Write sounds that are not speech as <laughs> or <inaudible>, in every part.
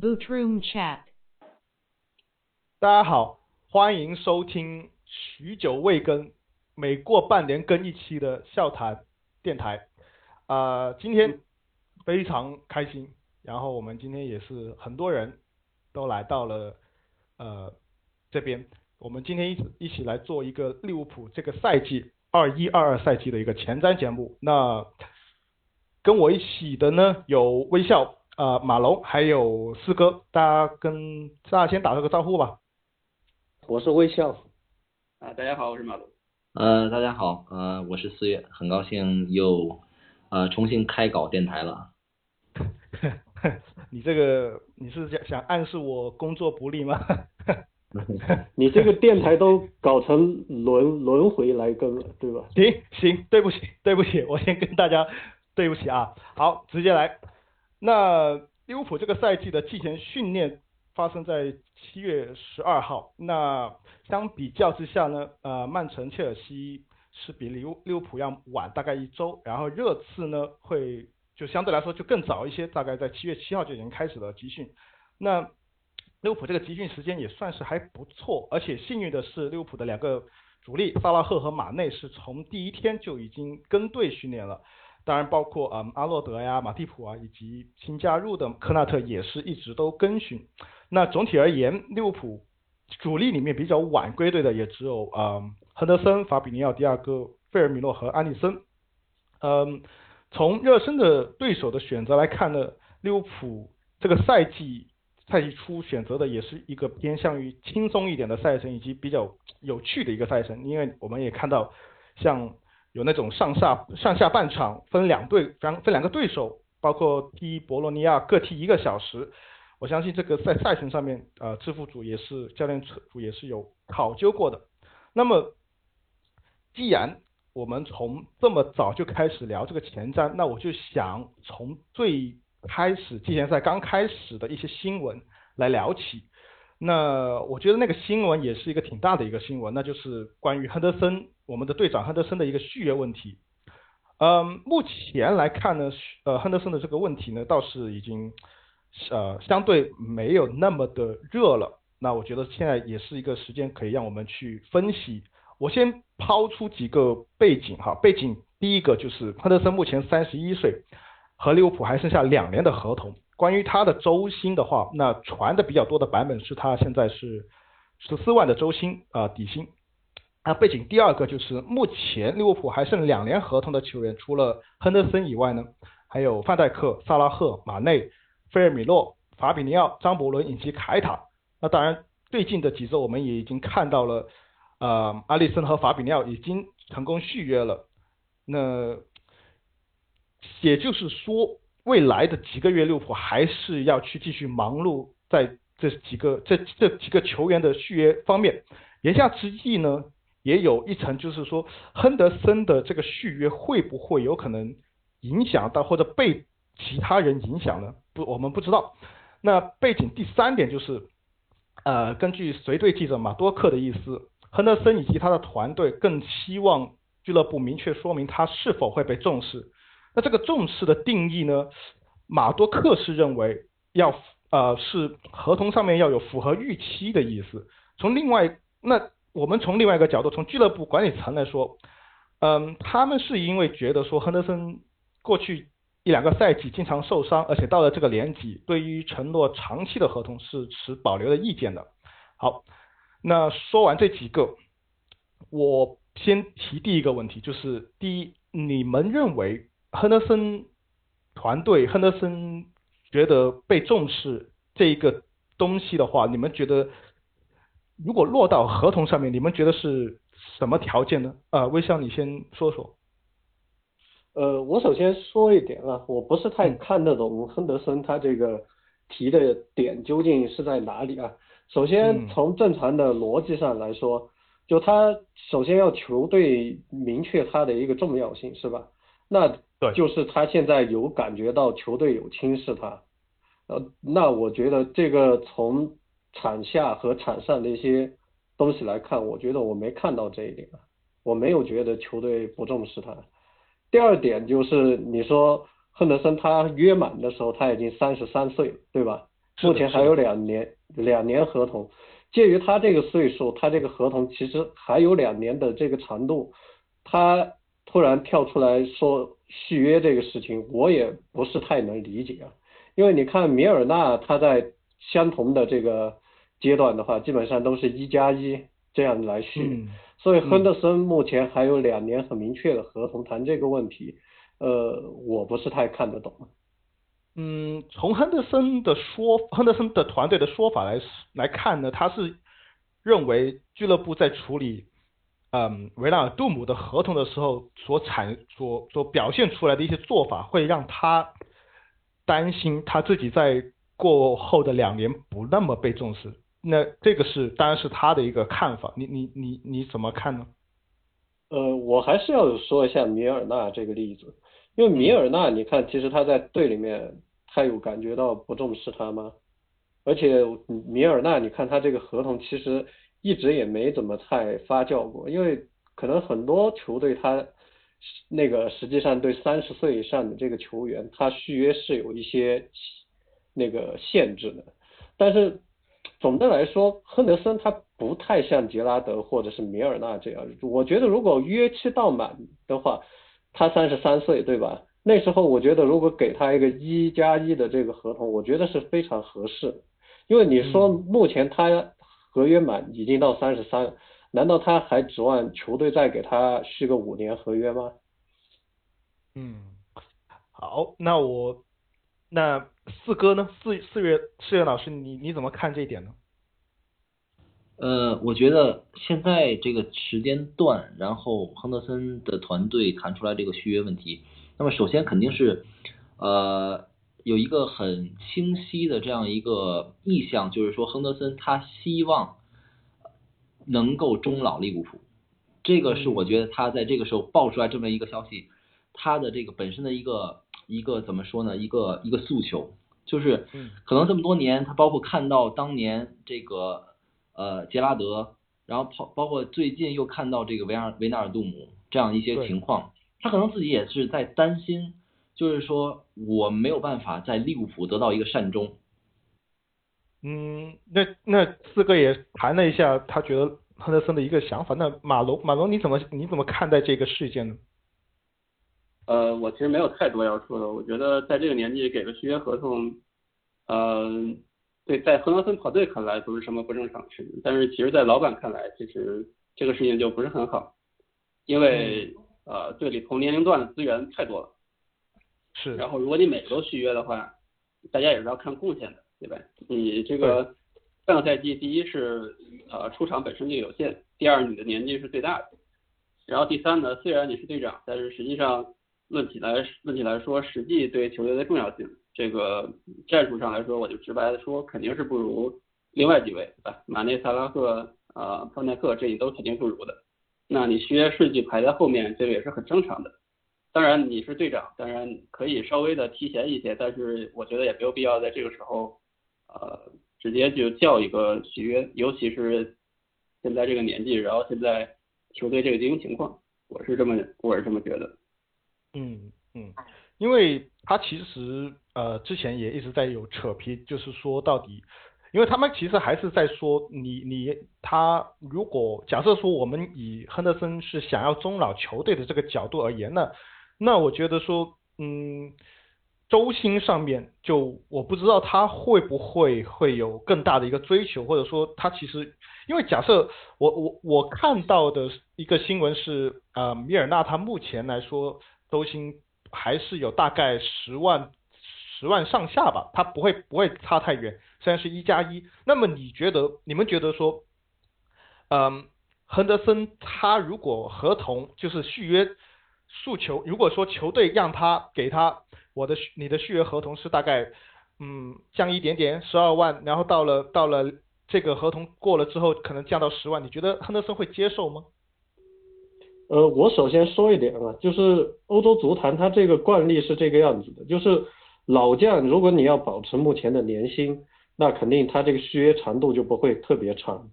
Boot Room Chat。大家好，欢迎收听许久未更、每过半年更一期的笑谈电台。啊、今天非常开心，然后我们今天也是很多人都来到了呃这边，我们今天一起一起来做一个利物浦这个赛季二一二二赛季的一个前瞻节目。那跟我一起的呢有微笑。呃，马龙还有四哥，大家跟大家先打个招呼吧。我是微笑。啊，大家好，我是马龙。呃，大家好，呃，我是四月，很高兴又呃重新开搞电台了。<laughs> 你这个你是想想暗示我工作不力吗？<laughs> 你这个电台都搞成轮轮回来更了，对吧？行行，对不起对不起，我先跟大家对不起啊。好，直接来。那利物浦这个赛季的季前训练发生在七月十二号。那相比较之下呢，呃，曼城、切尔西是比利物利物浦要晚大概一周，然后热刺呢会就相对来说就更早一些，大概在七月七号就已经开始了集训。那利物浦这个集训时间也算是还不错，而且幸运的是，利物浦的两个主力萨拉赫和马内是从第一天就已经跟队训练了。当然，包括嗯阿洛德呀、马蒂普啊，以及新加入的科纳特也是一直都跟训。那总体而言，利物浦主力里面比较晚归队的也只有嗯亨德森、法比尼奥、迪亚哥、费尔米诺和安利森。嗯，从热身的对手的选择来看呢，利物浦这个赛季赛季初选择的也是一个偏向于轻松一点的赛程，以及比较有趣的一个赛程，因为我们也看到像。有那种上下上下半场分两队，分分两个对手，包括踢博洛尼亚各踢一个小时。我相信这个在赛程上面，呃，支付组也是教练组也是有考究过的。那么，既然我们从这么早就开始聊这个前瞻，那我就想从最开始季前赛刚开始的一些新闻来聊起。那我觉得那个新闻也是一个挺大的一个新闻，那就是关于亨德森。我们的队长亨德森的一个续约问题，嗯，目前来看呢，呃，亨德森的这个问题呢，倒是已经呃相对没有那么的热了。那我觉得现在也是一个时间，可以让我们去分析。我先抛出几个背景哈，背景第一个就是亨德森目前三十一岁，和利物浦还剩下两年的合同。关于他的周薪的话，那传的比较多的版本是他现在是十四万的周薪啊底薪。啊背景第二个就是目前利物浦还剩两年合同的球员，除了亨德森以外呢，还有范戴克、萨拉赫、马内、菲尔米诺、法比尼奥、张伯伦以及凯塔。那当然，最近的几周我们也已经看到了，呃，阿里森和法比尼奥已经成功续约了。那也就是说，未来的几个月利物浦还是要去继续忙碌在这几个这这几个球员的续约方面。言下之意呢？也有一层，就是说，亨德森的这个续约会不会有可能影响到或者被其他人影响呢？不，我们不知道。那背景第三点就是，呃，根据随队记者马多克的意思，亨德森以及他的团队更希望俱乐部明确说明他是否会被重视。那这个重视的定义呢？马多克是认为要呃是合同上面要有符合预期的意思。从另外那。我们从另外一个角度，从俱乐部管理层来说，嗯，他们是因为觉得说亨德森过去一两个赛季经常受伤，而且到了这个年纪，对于承诺长期的合同是持保留的意见的。好，那说完这几个，我先提第一个问题，就是第一，你们认为亨德森团队、亨德森觉得被重视这一个东西的话，你们觉得？如果落到合同上面，你们觉得是什么条件呢？啊，微笑，你先说说。呃，我首先说一点啊，我不是太看得懂亨德森他这个提的点究竟是在哪里啊。首先从正常的逻辑上来说，就他首先要球队明确他的一个重要性，是吧？那就是他现在有感觉到球队有轻视他。呃，那我觉得这个从。场下和场上的一些东西来看，我觉得我没看到这一点啊，我没有觉得球队不重视他。第二点就是你说亨德森他约满的时候他已经三十三岁了，对吧？目前还有两年两年合同。介于他这个岁数，他这个合同其实还有两年的这个长度，他突然跳出来说续约这个事情，我也不是太能理解啊。因为你看米尔纳他在相同的这个阶段的话，基本上都是一加一这样来续，所以亨德森目前还有两年很明确的合同，谈这个问题，呃，我不是太看得懂。嗯，从亨德森的说，亨德森的团队的说法来来看呢，他是认为俱乐部在处理嗯维纳尔杜姆的合同的时候所产所所表现出来的一些做法，会让他担心他自己在过后的两年不那么被重视。那这个是当然是他的一个看法，你你你你怎么看呢？呃，我还是要说一下米尔纳这个例子。因为米尔纳，你看，其实他在队里面，他有感觉到不重视他吗？而且米尔纳，你看他这个合同其实一直也没怎么太发酵过，因为可能很多球队他那个实际上对三十岁以上的这个球员，他续约是有一些那个限制的。但是总的来说，亨德森他不太像杰拉德或者是米尔纳这样，我觉得如果约期到满的话。他三十三岁，对吧？那时候我觉得，如果给他一个一加一的这个合同，我觉得是非常合适。因为你说目前他合约满已经到三十三，难道他还指望球队再给他续个五年合约吗？嗯，好，那我那四哥呢？四四月四月老师，你你怎么看这一点呢？呃，我觉得现在这个时间段，然后亨德森的团队谈出来这个续约问题，那么首先肯定是，呃，有一个很清晰的这样一个意向，就是说亨德森他希望能够终老利物浦，这个是我觉得他在这个时候爆出来这么一个消息，他的这个本身的一个一个怎么说呢，一个一个诉求，就是可能这么多年他包括看到当年这个。呃，杰拉德，然后包包括最近又看到这个维尔维纳尔杜姆这样一些情况，他可能自己也是在担心，就是说我没有办法在利物浦得到一个善终。嗯，那那四哥也谈了一下他觉得亨德森的一个想法，那马龙马龙你怎么你怎么看待这个事件呢？呃，我其实没有太多要说的，我觉得在这个年纪给个续约合同，嗯。对，在亨德森跑队看来不是什么不正常的事情，但是其实，在老板看来，其实这个事情就不是很好，因为呃，队里同年龄段的资源太多了，是。然后，如果你每个都续约的话，大家也是要看贡献的，对吧？你这个上个赛季，第一是呃出场本身就有限，第二你的年纪是最大的，然后第三呢，虽然你是队长，但是实际上论起来论起来说，实际对球队的重要性。这个战术上来说，我就直白的说，肯定是不如另外几位，对吧？马内、萨拉赫、啊，范戴克，这你都肯定不如的。那你续约顺序排在后面，这个也是很正常的。当然你是队长，当然可以稍微的提前一些，但是我觉得也没有必要在这个时候，呃，直接就叫一个续约，尤其是现在这个年纪，然后现在球队这个经营情况，我是这么我是这么觉得。嗯嗯。因为他其实呃之前也一直在有扯皮，就是说到底，因为他们其实还是在说你你他如果假设说我们以亨德森是想要终老球队的这个角度而言呢，那我觉得说嗯周薪上面就我不知道他会不会会有更大的一个追求，或者说他其实因为假设我我我看到的一个新闻是呃米尔纳他目前来说周薪。还是有大概十万十万上下吧，他不会不会差太远，虽然是一加一。那么你觉得你们觉得说，嗯，亨德森他如果合同就是续约诉求，如果说球队让他给他我的你的续约合同是大概嗯降一点点十二万，然后到了到了这个合同过了之后可能降到十万，你觉得亨德森会接受吗？呃，我首先说一点啊，就是欧洲足坛它这个惯例是这个样子的，就是老将如果你要保持目前的年薪，那肯定他这个续约长度就不会特别长。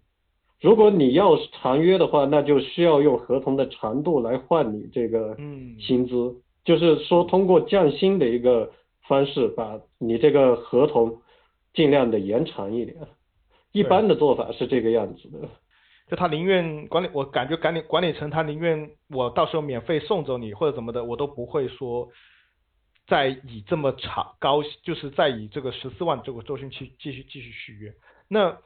如果你要长约的话，那就需要用合同的长度来换你这个薪资，就是说通过降薪的一个方式把你这个合同尽量的延长一点。一般的做法是这个样子的。就他宁愿管理，我感觉管理管理层他宁愿我到时候免费送走你或者怎么的，我都不会说再以这么长高，就是再以这个十四万这个周薪期继续继续续约。那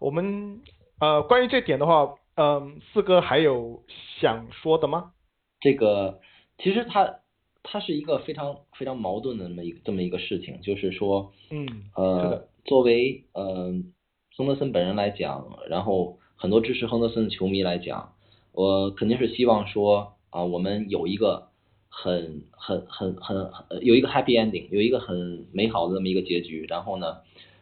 我们呃关于这点的话，嗯，四哥还有想说的吗？这个其实他他是一个非常非常矛盾的这么一个这么一个事情，就是说，嗯，呃，作为呃松德森本人来讲，然后。很多支持亨德森的球迷来讲，我肯定是希望说啊，我们有一个很很很很有一个 happy ending，有一个很美好的这么一个结局。然后呢，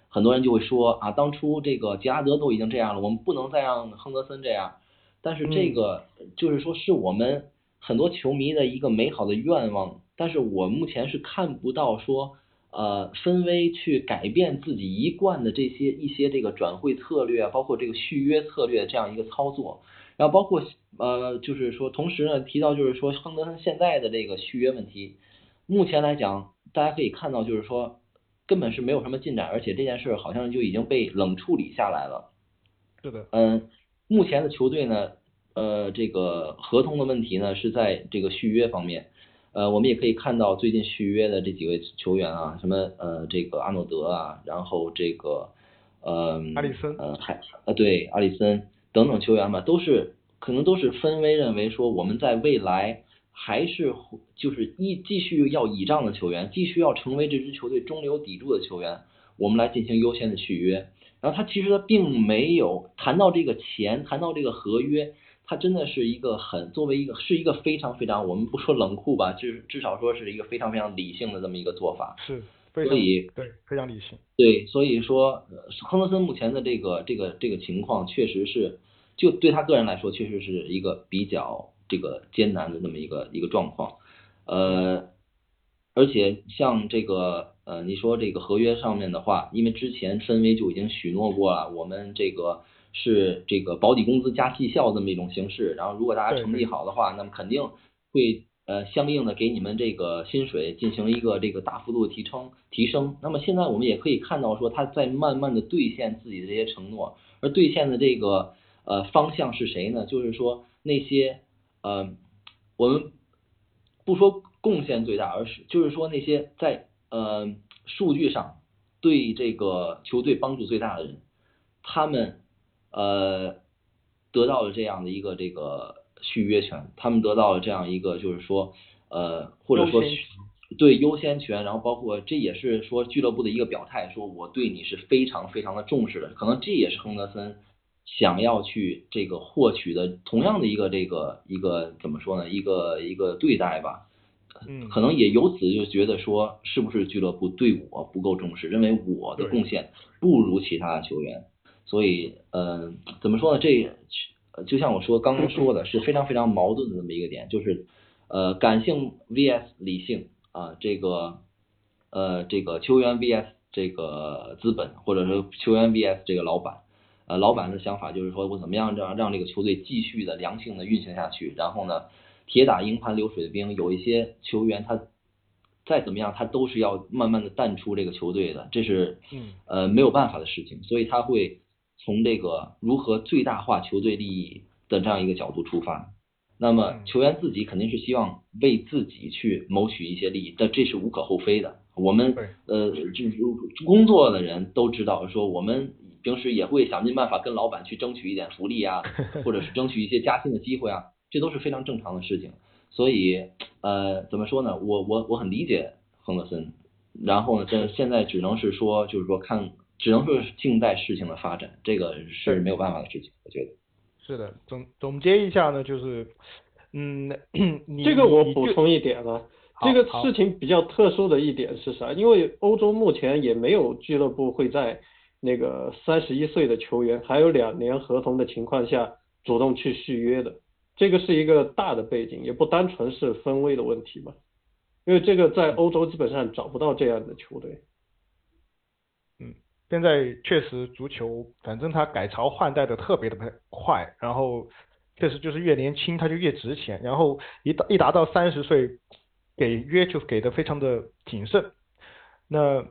很多人就会说啊，当初这个杰拉德都已经这样了，我们不能再让亨德森这样。但是这个就是说是我们很多球迷的一个美好的愿望，但是我目前是看不到说。呃，分威去改变自己一贯的这些一些这个转会策略啊，包括这个续约策略这样一个操作，然后包括呃，就是说同时呢提到就是说亨德森现在的这个续约问题，目前来讲大家可以看到就是说根本是没有什么进展，而且这件事好像就已经被冷处理下来了。是的。嗯，目前的球队呢，呃，这个合同的问题呢是在这个续约方面。呃，我们也可以看到最近续约的这几位球员啊，什么呃这个阿诺德啊，然后这个呃阿里森，呃还呃对阿里森等等球员吧，都是可能都是分为认为说我们在未来还是就是一继续要倚仗的球员，继续要成为这支球队中流砥柱的球员，我们来进行优先的续约。然后他其实他并没有谈到这个钱，谈到这个合约。他真的是一个很作为一个是一个非常非常我们不说冷酷吧，至至少说是一个非常非常理性的这么一个做法。是，所以对非常理性。对，所以说亨德森目前的这个这个这个情况确实是，就对他个人来说，确实是一个比较这个艰难的这么一个一个状况。呃，而且像这个呃，你说这个合约上面的话，因为之前申威就已经许诺过了，我们这个。是这个保底工资加绩效这么一种形式，然后如果大家成绩好的话，那么肯定会呃相应的给你们这个薪水进行一个这个大幅度的提升提升。那么现在我们也可以看到说他在慢慢的兑现自己的这些承诺，而兑现的这个呃方向是谁呢？就是说那些呃我们不说贡献最大，而是就是说那些在呃数据上对这个球队帮助最大的人，他们。呃，得到了这样的一个这个续约权，他们得到了这样一个就是说，呃，或者说对优先权，然后包括这也是说俱乐部的一个表态，说我对你是非常非常的重视的，可能这也是亨德森想要去这个获取的同样的一个这个一个怎么说呢，一个一个对待吧，嗯，可能也由此就觉得说，是不是俱乐部对我不够重视，认为我的贡献不如其他的球员。所以，呃，怎么说呢？这就像我说刚刚说的，是非常非常矛盾的这么一个点，就是，呃，感性 vs 理性啊，这个，呃，这个球员 vs 这个资本，或者说球员 vs 这个老板，呃，老板的想法就是说我怎么样让让这个球队继续的良性的运行下去，然后呢，铁打营盘流水的兵，有一些球员他再怎么样，他都是要慢慢的淡出这个球队的，这是，呃，没有办法的事情，所以他会。从这个如何最大化球队利益的这样一个角度出发，那么球员自己肯定是希望为自己去谋取一些利益，但这是无可厚非的。我们呃，就是工作的人都知道，说我们平时也会想尽办法跟老板去争取一点福利啊，<laughs> 或者是争取一些加薪的机会啊，这都是非常正常的事情。所以呃，怎么说呢？我我我很理解亨德森，然后呢，这现在只能是说，就是说看。只能说是静待事情的发展，这个是没有办法的事情，我觉得。是的，总总结一下呢，就是，嗯，<clears throat> 这个我补充一点啊，这个事情比较特殊的一点是啥？因为欧洲目前也没有俱乐部会在那个三十一岁的球员还有两年合同的情况下主动去续约的，这个是一个大的背景，也不单纯是分位的问题嘛，因为这个在欧洲基本上找不到这样的球队。现在确实足球，反正它改朝换代的特别的快，然后确实就是越年轻他就越值钱，然后一到一达到三十岁，给约就给的非常的谨慎。那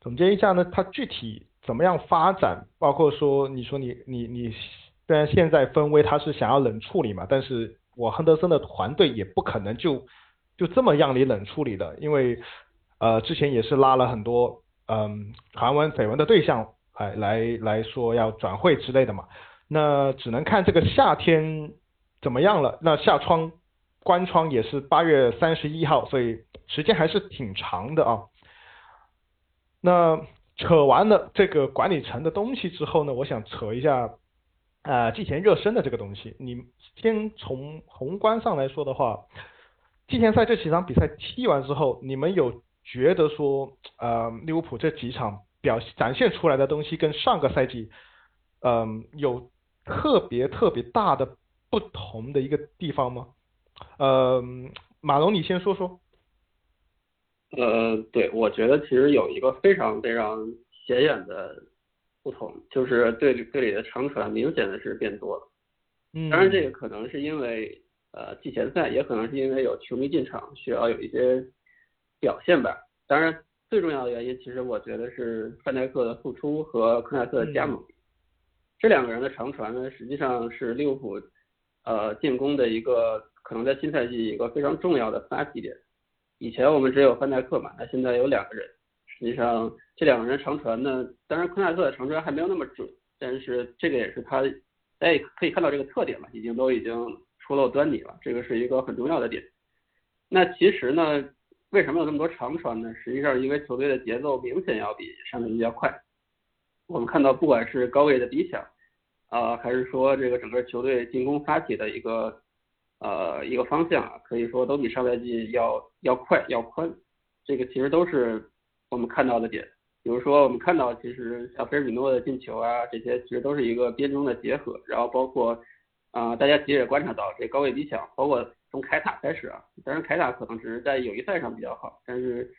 总结一下呢，它具体怎么样发展？包括说，你说你你你，虽然现在分威他是想要冷处理嘛，但是我亨德森的团队也不可能就就这么让你冷处理的，因为呃之前也是拉了很多嗯传闻绯闻的对象来来来说要转会之类的嘛，那只能看这个夏天怎么样了。那夏窗关窗也是八月三十一号，所以时间还是挺长的啊。那扯完了这个管理层的东西之后呢，我想扯一下啊季前热身的这个东西。你先从宏观上来说的话，季前赛这几场比赛踢完之后，你们有觉得说呃利物浦这几场表展现出来的东西跟上个赛季嗯有特别特别大的不同的一个地方吗？呃，马龙你先说说。呃，对，我觉得其实有一个非常非常显眼的不同，就是队里队里的长传明显的是变多了。嗯，当然这个可能是因为呃季前赛，也可能是因为有球迷进场，需要有一些表现吧。当然最重要的原因，其实我觉得是范戴克的复出和科纳特的加盟。这两个人的长传呢，实际上是利物浦呃进攻的一个可能在新赛季一个非常重要的发起点。以前我们只有范戴克嘛，那现在有两个人，实际上这两个人长传呢，当然科纳特的长传还没有那么准，但是这个也是他，大家可以看到这个特点嘛，已经都已经初露端倪了，这个是一个很重要的点。那其实呢，为什么有那么多长传呢？实际上因为球队的节奏明显要比上赛季要快。我们看到不管是高位的逼抢，啊，还是说这个整个球队进攻发起的一个。呃，一个方向，可以说都比上赛季要要快要宽，这个其实都是我们看到的点。比如说，我们看到其实像菲尔米诺的进球啊，这些其实都是一个边中的结合。然后包括啊，大家其实也观察到这高位逼抢，包括从凯塔开始啊，当然凯塔可能只是在友谊赛上比较好，但是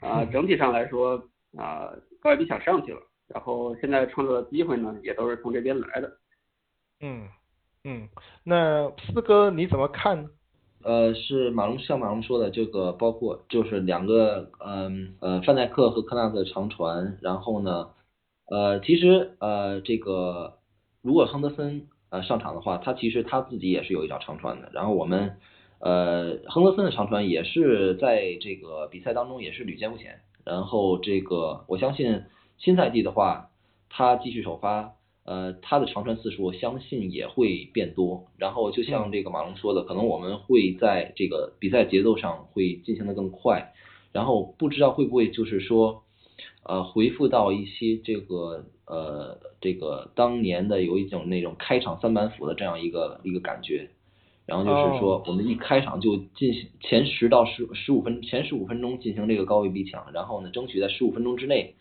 啊，整体上来说啊，高位逼抢上去了，然后现在创造的机会呢，也都是从这边来的。嗯。嗯，那四哥你怎么看？呃，是马龙像马龙说的，这个包括就是两个，嗯呃，范戴克和科纳的长传，然后呢，呃，其实呃这个如果亨德森呃上场的话，他其实他自己也是有一脚长传的，然后我们呃亨德森的长传也是在这个比赛当中也是屡见不鲜，然后这个我相信新赛季的话，他继续首发。呃，他的长传次数我相信也会变多，然后就像这个马龙说的，可能我们会在这个比赛节奏上会进行的更快，然后不知道会不会就是说，呃，回复到一些这个呃这个当年的有一种那种开场三板斧的这样一个一个感觉，然后就是说我们一开场就进行前十到十十五分前十五分钟进行这个高位逼抢，然后呢争取在十五分钟之内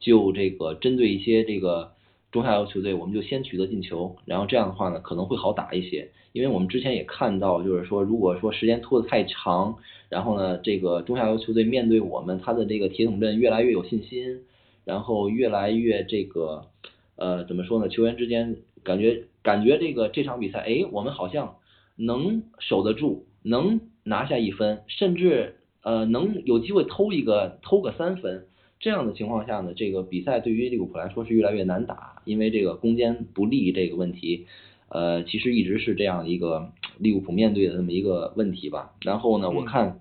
就这个针对一些这个。中下游球队，我们就先取得进球，然后这样的话呢，可能会好打一些。因为我们之前也看到，就是说，如果说时间拖得太长，然后呢，这个中下游球队面对我们，他的这个铁桶阵越来越有信心，然后越来越这个，呃，怎么说呢？球员之间感觉感觉这个这场比赛，哎，我们好像能守得住，能拿下一分，甚至呃，能有机会偷一个偷个三分。这样的情况下呢，这个比赛对于利物浦来说是越来越难打，因为这个攻坚不利这个问题，呃，其实一直是这样一个利物浦面对的这么一个问题吧。然后呢，我看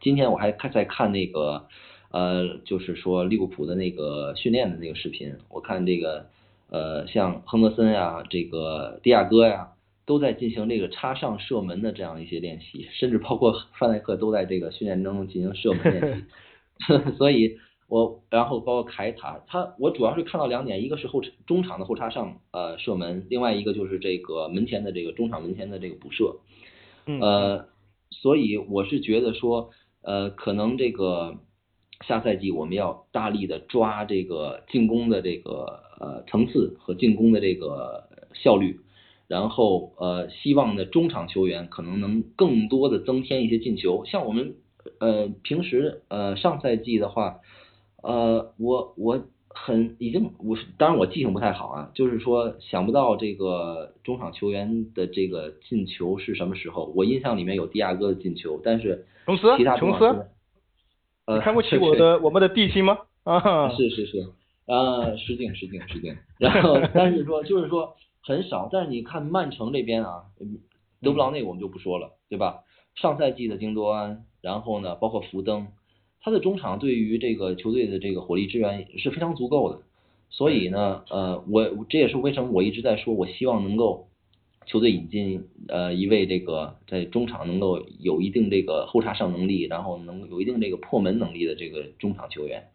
今天我还看在看那个，呃，就是说利物浦的那个训练的那个视频，我看这个，呃，像亨德森呀，这个迪亚哥呀，都在进行这个插上射门的这样一些练习，甚至包括范戴克都在这个训练中进行射门练习 <laughs> <laughs> 所以。我然后包括凯塔，他我主要是看到两点，一个是后中场的后插上呃射门，另外一个就是这个门前的这个中场门前的这个补射，呃，所以我是觉得说呃可能这个下赛季我们要大力的抓这个进攻的这个呃层次和进攻的这个效率，然后呃希望呢中场球员可能能更多的增添一些进球，像我们呃平时呃上赛季的话。呃，我我很已经我当然我记性不太好啊，就是说想不到这个中场球员的这个进球是什么时候。我印象里面有迪亚哥的进球，但是琼斯，其他琼斯，<laughs> 呃，看不起我的我们的地心吗？啊，是是是，啊，失敬失敬失敬。然后，但是说就是说很少，但是你看曼城这边啊，德布劳内我们就不说了，对吧？上赛季的京多安，然后呢，包括福登，他的中场对于这个球队的这个火力支援是非常足够的。所以呢，呃，我这也是为什么我一直在说，我希望能够球队引进呃一位这个在中场能够有一定这个后插上能力，然后能有一定这个破门能力的这个中场球员，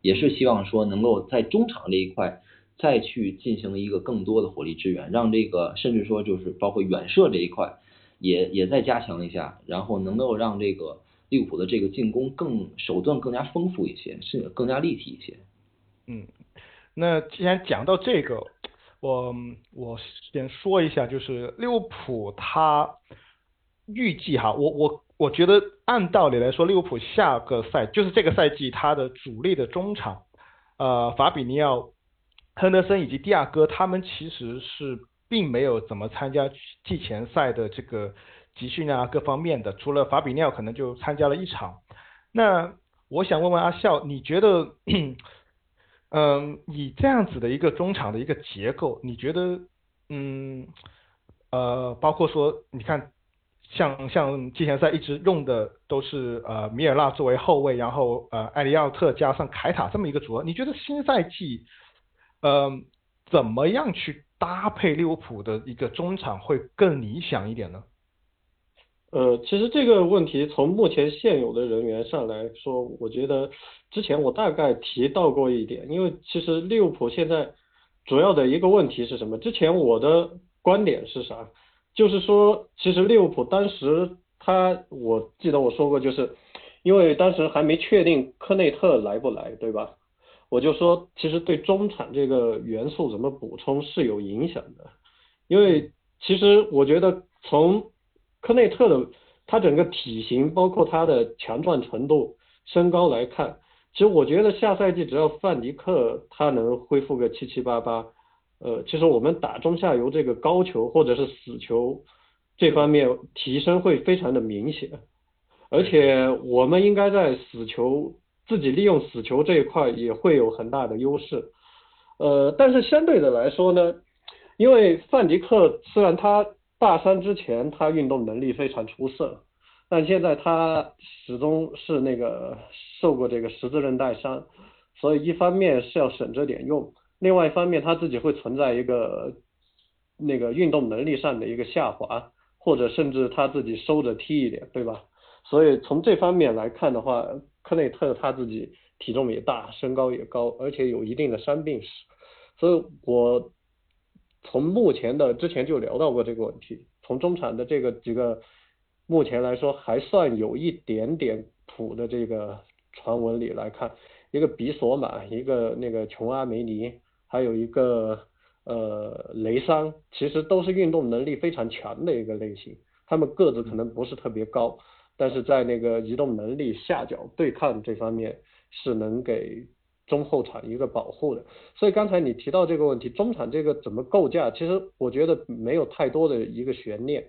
也是希望说能够在中场这一块再去进行一个更多的火力支援，让这个甚至说就是包括远射这一块也也再加强一下，然后能够让这个利物浦的这个进攻更手段更加丰富一些，是更加立体一些。嗯。那既然讲到这个，我我先说一下，就是利物浦他预计哈，我我我觉得按道理来说，利物浦下个赛就是这个赛季他的主力的中场，呃，法比尼奥、亨德森以及蒂亚戈，他们其实是并没有怎么参加季前赛的这个集训啊各方面的，除了法比尼奥可能就参加了一场。那我想问问阿笑，你觉得？嗯，以这样子的一个中场的一个结构，你觉得，嗯，呃，包括说，你看，像像季前赛一直用的都是呃米尔纳作为后卫，然后呃艾利奥特加上凯塔这么一个组合，你觉得新赛季，呃，怎么样去搭配利物浦的一个中场会更理想一点呢？呃，其实这个问题从目前现有的人员上来说，我觉得之前我大概提到过一点，因为其实利物浦现在主要的一个问题是什么？之前我的观点是啥？就是说，其实利物浦当时他，我记得我说过，就是因为当时还没确定科内特来不来，对吧？我就说，其实对中场这个元素怎么补充是有影响的，因为其实我觉得从科内特的他整个体型，包括他的强壮程度、身高来看，其实我觉得下赛季只要范迪克他能恢复个七七八八，呃，其实我们打中下游这个高球或者是死球这方面提升会非常的明显，而且我们应该在死球自己利用死球这一块也会有很大的优势，呃，但是相对的来说呢，因为范迪克虽然他。大三之前，他运动能力非常出色，但现在他始终是那个受过这个十字韧带伤，所以一方面是要省着点用，另外一方面他自己会存在一个那个运动能力上的一个下滑，或者甚至他自己收着踢一点，对吧？所以从这方面来看的话，科内特他自己体重也大，身高也高，而且有一定的伤病史，所以我。从目前的之前就聊到过这个问题，从中产的这个几个目前来说还算有一点点谱的这个传闻里来看，一个比索马，一个那个琼阿梅尼，还有一个呃雷桑，其实都是运动能力非常强的一个类型，他们个子可能不是特别高，但是在那个移动能力、下脚对抗这方面是能给。中后场一个保护的，所以刚才你提到这个问题，中场这个怎么构架？其实我觉得没有太多的一个悬念，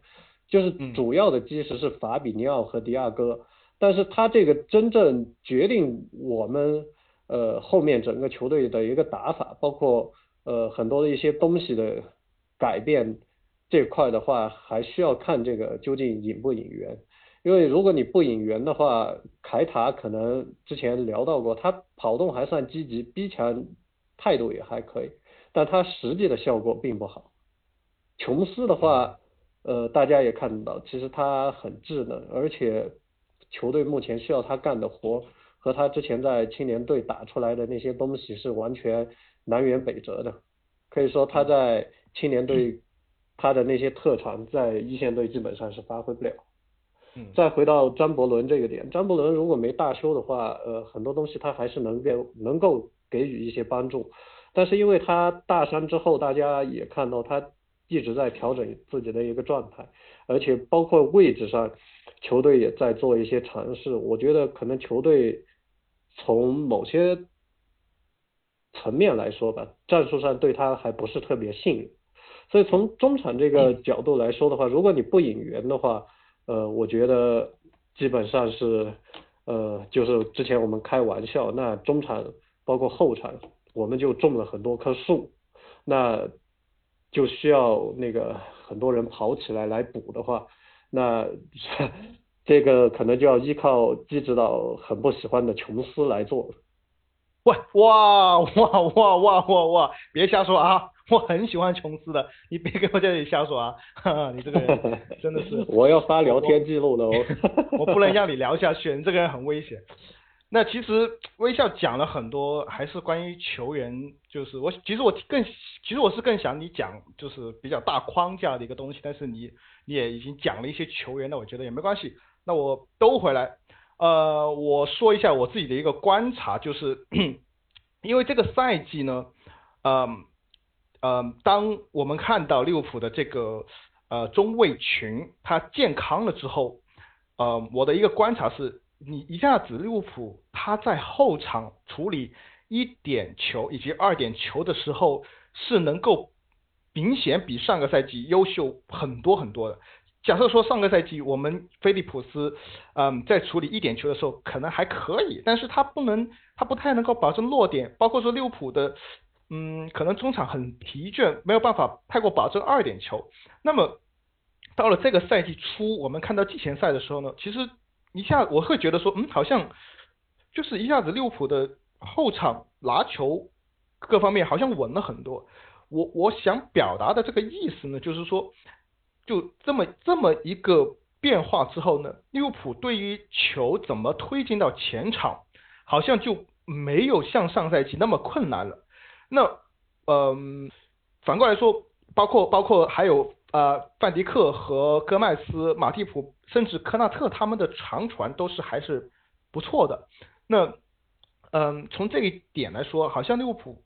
就是主要的基石是法比尼奥和迪亚哥，但是他这个真正决定我们呃后面整个球队的一个打法，包括呃很多的一些东西的改变这块的话，还需要看这个究竟引不引援。因为如果你不引援的话，凯塔可能之前聊到过，他跑动还算积极，逼抢态度也还可以，但他实际的效果并不好。琼斯的话，呃，大家也看到，其实他很智能，而且球队目前需要他干的活，和他之前在青年队打出来的那些东西是完全南辕北辙的。可以说他在青年队他的那些特长，在一线队基本上是发挥不了。再回到张伯伦这个点，张伯伦如果没大修的话，呃，很多东西他还是能给能够给予一些帮助，但是因为他大伤之后，大家也看到他一直在调整自己的一个状态，而且包括位置上，球队也在做一些尝试，我觉得可能球队从某些层面来说吧，战术上对他还不是特别信任，所以从中场这个角度来说的话，如果你不引援的话，呃，我觉得基本上是，呃，就是之前我们开玩笑，那中场包括后场，我们就种了很多棵树，那就需要那个很多人跑起来来补的话，那 <laughs> 这个可能就要依靠基指导很不喜欢的琼斯来做。喂，哇哇哇哇哇哇！别瞎说啊！我很喜欢琼斯的，你别给我在这里瞎说啊！哈哈，你这个人 <laughs> 真的是，我要发聊天记录的哦。<laughs> 我不能让你聊下去，你这个人很危险。那其实微笑讲了很多，还是关于球员，就是我其实我更其实我是更想你讲就是比较大框架的一个东西，但是你你也已经讲了一些球员，那我觉得也没关系。那我兜回来，呃，我说一下我自己的一个观察，就是 <clears throat> 因为这个赛季呢，嗯。呃，呃当我们看到利物浦的这个呃中卫群他健康了之后，呃，我的一个观察是，你一下子利物浦他在后场处理一点球以及二点球的时候，是能够明显比上个赛季优秀很多很多的。假设说上个赛季我们菲利普斯，嗯，在处理一点球的时候可能还可以，但是他不能，他不太能够保证落点，包括说利物浦的。嗯，可能中场很疲倦，没有办法太过保证二点球。那么到了这个赛季初，我们看到季前赛的时候呢，其实一下我会觉得说，嗯，好像就是一下子利物浦的后场拿球各方面好像稳了很多。我我想表达的这个意思呢，就是说，就这么这么一个变化之后呢，利物浦对于球怎么推进到前场，好像就没有像上赛季那么困难了。那，嗯，反过来说，包括包括还有呃，范迪克和戈麦斯、马蒂普，甚至科纳特他们的长传都是还是不错的。那，嗯，从这一点来说，好像利物浦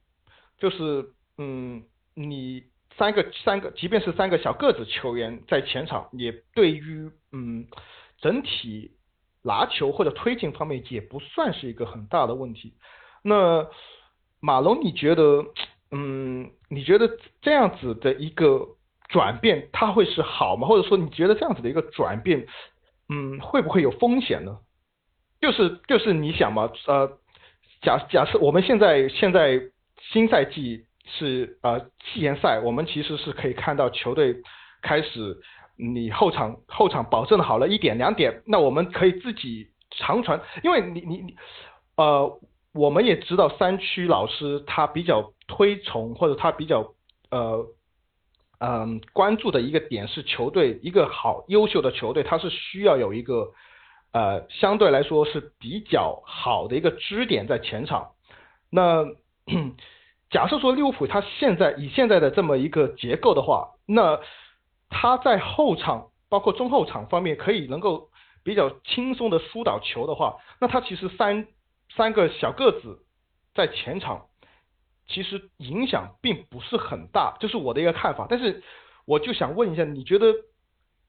就是，嗯，你三个三个，即便是三个小个子球员在前场，也对于嗯整体拿球或者推进方面也不算是一个很大的问题。那。马龙，你觉得，嗯，你觉得这样子的一个转变，它会是好吗？或者说，你觉得这样子的一个转变，嗯，会不会有风险呢？就是就是你想嘛，呃，假假设我们现在现在新赛季是呃季前赛，我们其实是可以看到球队开始你后场后场保证好了一点两点，那我们可以自己长传，因为你你你呃。我们也知道三区老师他比较推崇或者他比较呃嗯关注的一个点是球队一个好优秀的球队，他是需要有一个呃相对来说是比较好的一个支点在前场。那 <clears throat> 假设说利物浦他现在以现在的这么一个结构的话，那他在后场包括中后场方面可以能够比较轻松的疏导球的话，那他其实三。三个小个子在前场，其实影响并不是很大，这是我的一个看法。但是我就想问一下，你觉得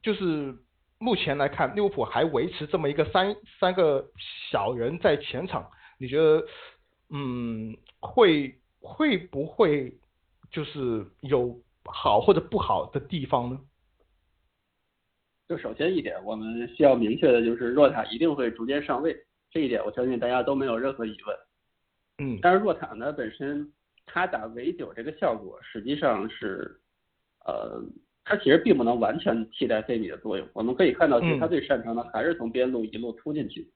就是目前来看，利物浦还维持这么一个三三个小人在前场，你觉得嗯会会不会就是有好或者不好的地方呢？就首先一点，我们需要明确的就是若塔一定会逐渐上位。这一点我相信大家都没有任何疑问，嗯，但是若塔呢本身他打围九这个效果实际上是，呃，他其实并不能完全替代费米的作用。我们可以看到，其实他最擅长的还是从边路一路突进去。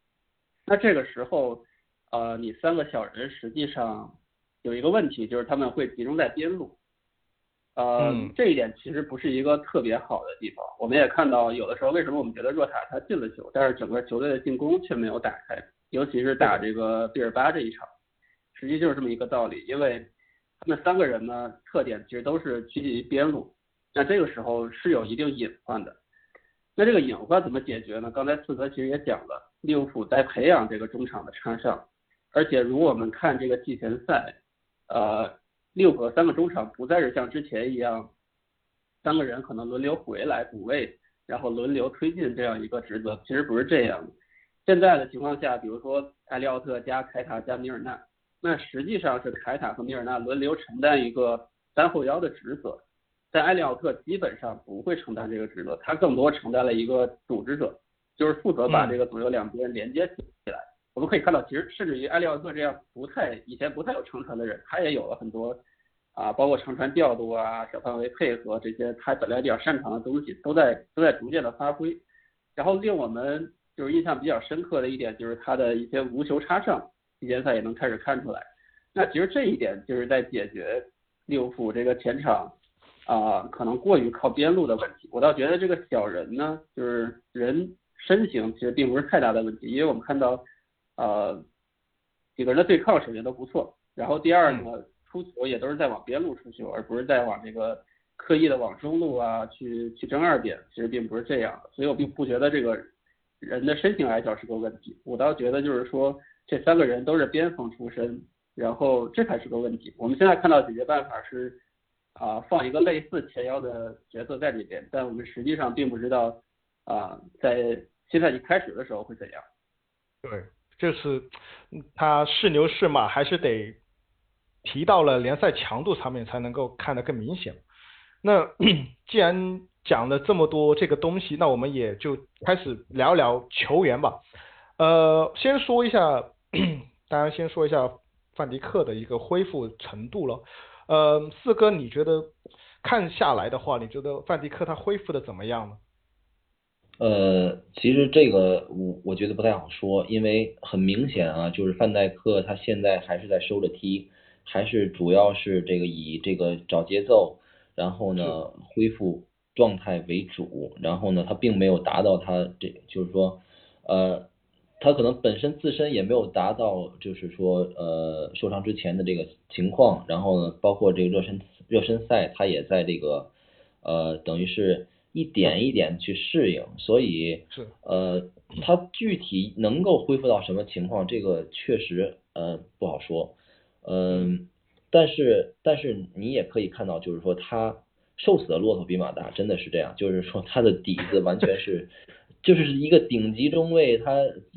那这个时候，呃，你三个小人实际上有一个问题，就是他们会集中在边路。呃，这一点其实不是一个特别好的地方。我们也看到，有的时候为什么我们觉得若塔他进了球，但是整个球队的进攻却没有打开，尤其是打这个毕尔巴这一场，实际就是这么一个道理。因为他们三个人呢，特点其实都是趋近于边路，那这个时候是有一定隐患的。那这个隐患怎么解决呢？刚才四哥其实也讲了，利物浦在培养这个中场的插上，而且如果我们看这个季前赛，呃。六个三个中场不再是像之前一样，三个人可能轮流回来补位，然后轮流推进这样一个职责，其实不是这样的。现在的情况下，比如说埃利奥特加凯塔加米尔纳，那实际上是凯塔和米尔纳轮流承担一个三后腰的职责，但埃利奥特基本上不会承担这个职责，他更多承担了一个组织者，就是负责把这个左右两边连接起来。我们可以看到，其实甚至于埃利奥特这样不太以前不太有长传的人，他也有了很多啊，包括长传调度啊、小范围配合这些他本来比较擅长的东西，都在都在逐渐的发挥。然后令我们就是印象比较深刻的一点，就是他的一些无球插上，季前赛也能开始看出来。那其实这一点就是在解决利物浦这个前场。啊，可能过于靠边路的问题，我倒觉得这个小人呢，就是人身形其实并不是太大的问题，因为我们看到，呃，几个人的对抗首先都不错，然后第二呢，出球也都是在往边路出球，而不是在往这个刻意的往中路啊去去争二点，其实并不是这样的，所以我并不觉得这个人的身形矮小是个问题，我倒觉得就是说这三个人都是边锋出身，然后这才是个问题。我们现在看到解决办法是。啊，放一个类似前腰的角色在里边，但我们实际上并不知道啊，在新赛季开始的时候会怎样。对，就是他是牛是马，还是得提到了联赛强度上面才能够看得更明显。那 <coughs> 既然讲了这么多这个东西，那我们也就开始聊聊球员吧。呃，先说一下，<clears throat> 当然先说一下范迪克的一个恢复程度了。呃，四哥，你觉得看下来的话，你觉得范迪克他恢复的怎么样呢？呃，其实这个我我觉得不太好说，因为很明显啊，就是范戴克他现在还是在收着踢，还是主要是这个以这个找节奏，然后呢恢复状态为主，然后呢他并没有达到他这就是说呃。他可能本身自身也没有达到，就是说，呃，受伤之前的这个情况，然后呢，包括这个热身热身赛，他也在这个，呃，等于是一点一点去适应，所以是，呃，他具体能够恢复到什么情况，这个确实，呃，不好说，嗯，但是但是你也可以看到，就是说他瘦死的骆驼比马大，真的是这样，就是说他的底子完全是。就是一个顶级中卫，他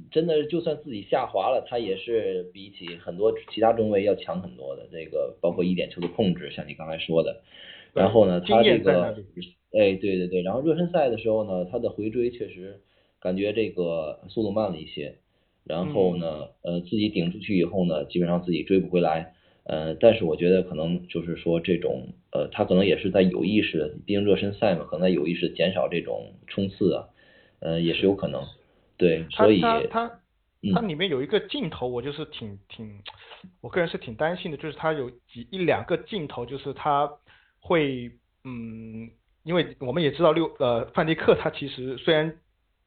真的就算自己下滑了，他也是比起很多其他中卫要强很多的。这个包括一点球的控制，像你刚才说的。然后呢，他这个，哎，对对对。然后热身赛的时候呢，他的回追确实感觉这个速度慢了一些。然后呢，呃，自己顶出去以后呢，基本上自己追不回来。呃，但是我觉得可能就是说这种，呃，他可能也是在有意识的，毕竟热身赛嘛，可能在有意识减少这种冲刺啊。呃，也是有可能，对，所以他他他里面有一个镜头，我就是挺挺，我个人是挺担心的，就是他有几一两个镜头，就是他会，嗯，因为我们也知道六呃范迪克他其实虽然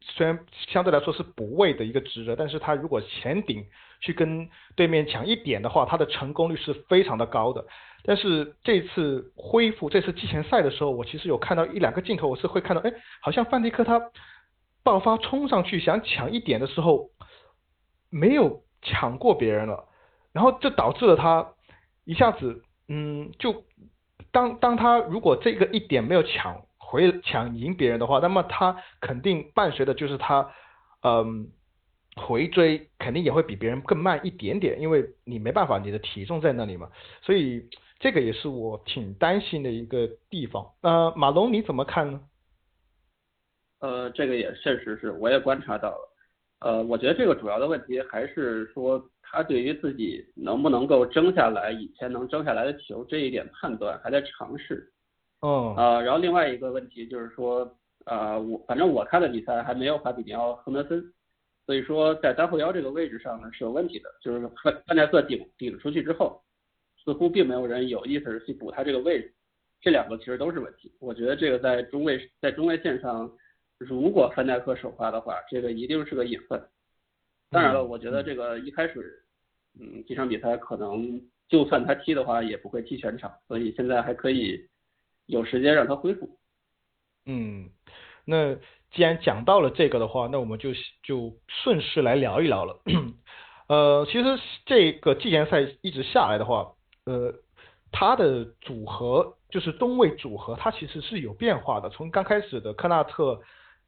虽然相对来说是补位的一个职责，但是他如果前顶去跟对面抢一点的话，他的成功率是非常的高的。但是这次恢复这次季前赛的时候，我其实有看到一两个镜头，我是会看到，哎，好像范迪克他。爆发冲上去想抢一点的时候，没有抢过别人了，然后这导致了他一下子，嗯，就当当他如果这个一点没有抢回抢赢别人的话，那么他肯定伴随的就是他，嗯，回追肯定也会比别人更慢一点点，因为你没办法，你的体重在那里嘛，所以这个也是我挺担心的一个地方。呃，马龙你怎么看呢？呃，这个也确实是，我也观察到了。呃，我觉得这个主要的问题还是说他对于自己能不能够争下来以前能争下来的球这一点判断还在尝试。哦。啊，然后另外一个问题就是说，呃，我反正我看的比赛还没有法比尼奥、亨德森，所以说在单后腰这个位置上呢是有问题的，就是范范戴克顶顶出去之后，似乎并没有人有意识去补他这个位置，这两个其实都是问题。我觉得这个在中卫在中卫线上。如果范戴克首发的话，这个一定是个隐患。当然了，我觉得这个一开始，嗯，这场比赛可能就算他踢的话，也不会踢全场，所以现在还可以有时间让他恢复。嗯，那既然讲到了这个的话，那我们就就顺势来聊一聊了。呃，其实这个季前赛一直下来的话，呃，他的组合就是中卫组合，它其实是有变化的。从刚开始的科纳特。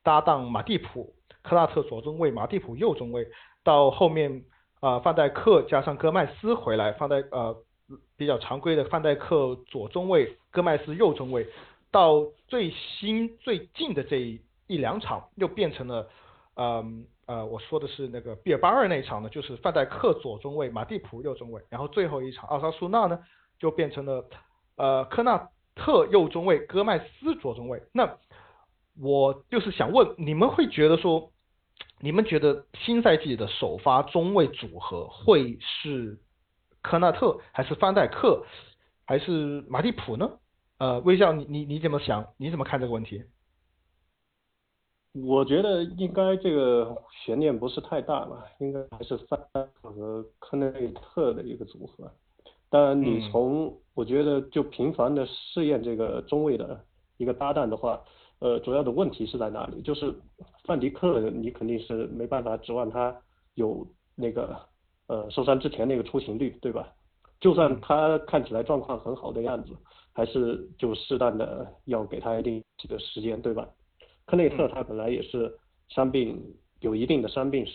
搭档马蒂普，科纳特左中卫，马蒂普右中卫，到后面啊范戴克加上戈麦斯回来，范戴呃比较常规的范戴克左中卫，戈麦斯右中卫，到最新最近的这一两场又变成了嗯呃，我说的是那个毕尔巴鄂那一场呢，就是范戴克左中卫，马蒂普右中卫，然后最后一场奥沙苏纳呢就变成了呃科纳特右中卫，戈麦斯左中卫。那我就是想问，你们会觉得说，你们觉得新赛季的首发中卫组合会是科纳特还是范戴克还是马蒂普呢？呃，微笑，你你你怎么想？你怎么看这个问题？我觉得应该这个悬念不是太大吧，应该还是范戴克和科内特的一个组合。当然，你从我觉得就频繁的试验这个中卫的一个搭档的话。呃，主要的问题是在哪里？就是范迪克，你肯定是没办法指望他有那个呃受伤之前那个出勤率，对吧？就算他看起来状况很好的样子，还是就适当的要给他一定的时间，对吧？科内特他本来也是伤病有一定的伤病史，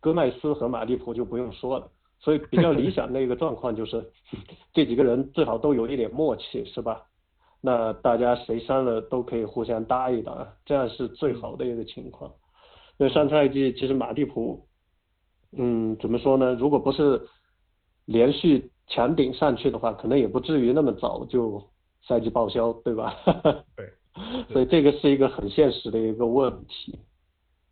戈麦斯和马蒂普就不用说了，所以比较理想的一个状况就是 <laughs> 这几个人最好都有一点默契，是吧？那大家谁伤了都可以互相搭一搭，这样是最好的一个情况。那上赛季其实马蒂普，嗯，怎么说呢？如果不是连续强顶上去的话，可能也不至于那么早就赛季报销，对吧？<laughs> 对。所以这个是一个很现实的一个问题。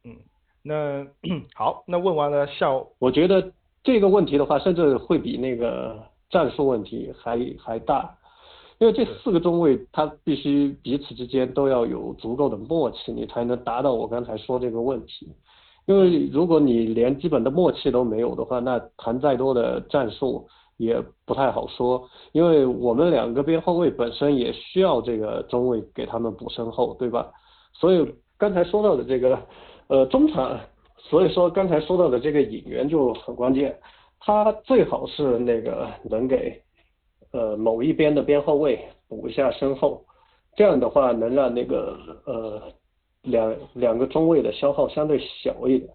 嗯，那 <clears throat> 好，那问完了笑，我觉得这个问题的话，甚至会比那个战术问题还还大。因为这四个中卫，他必须彼此之间都要有足够的默契，你才能达到我刚才说这个问题。因为如果你连基本的默契都没有的话，那谈再多的战术也不太好说。因为我们两个边后卫本身也需要这个中卫给他们补身后，对吧？所以刚才说到的这个，呃，中场，所以说刚才说到的这个引援就很关键，他最好是那个能给。呃，某一边的边后卫补一下身后，这样的话能让那个呃两两个中卫的消耗相对小一点。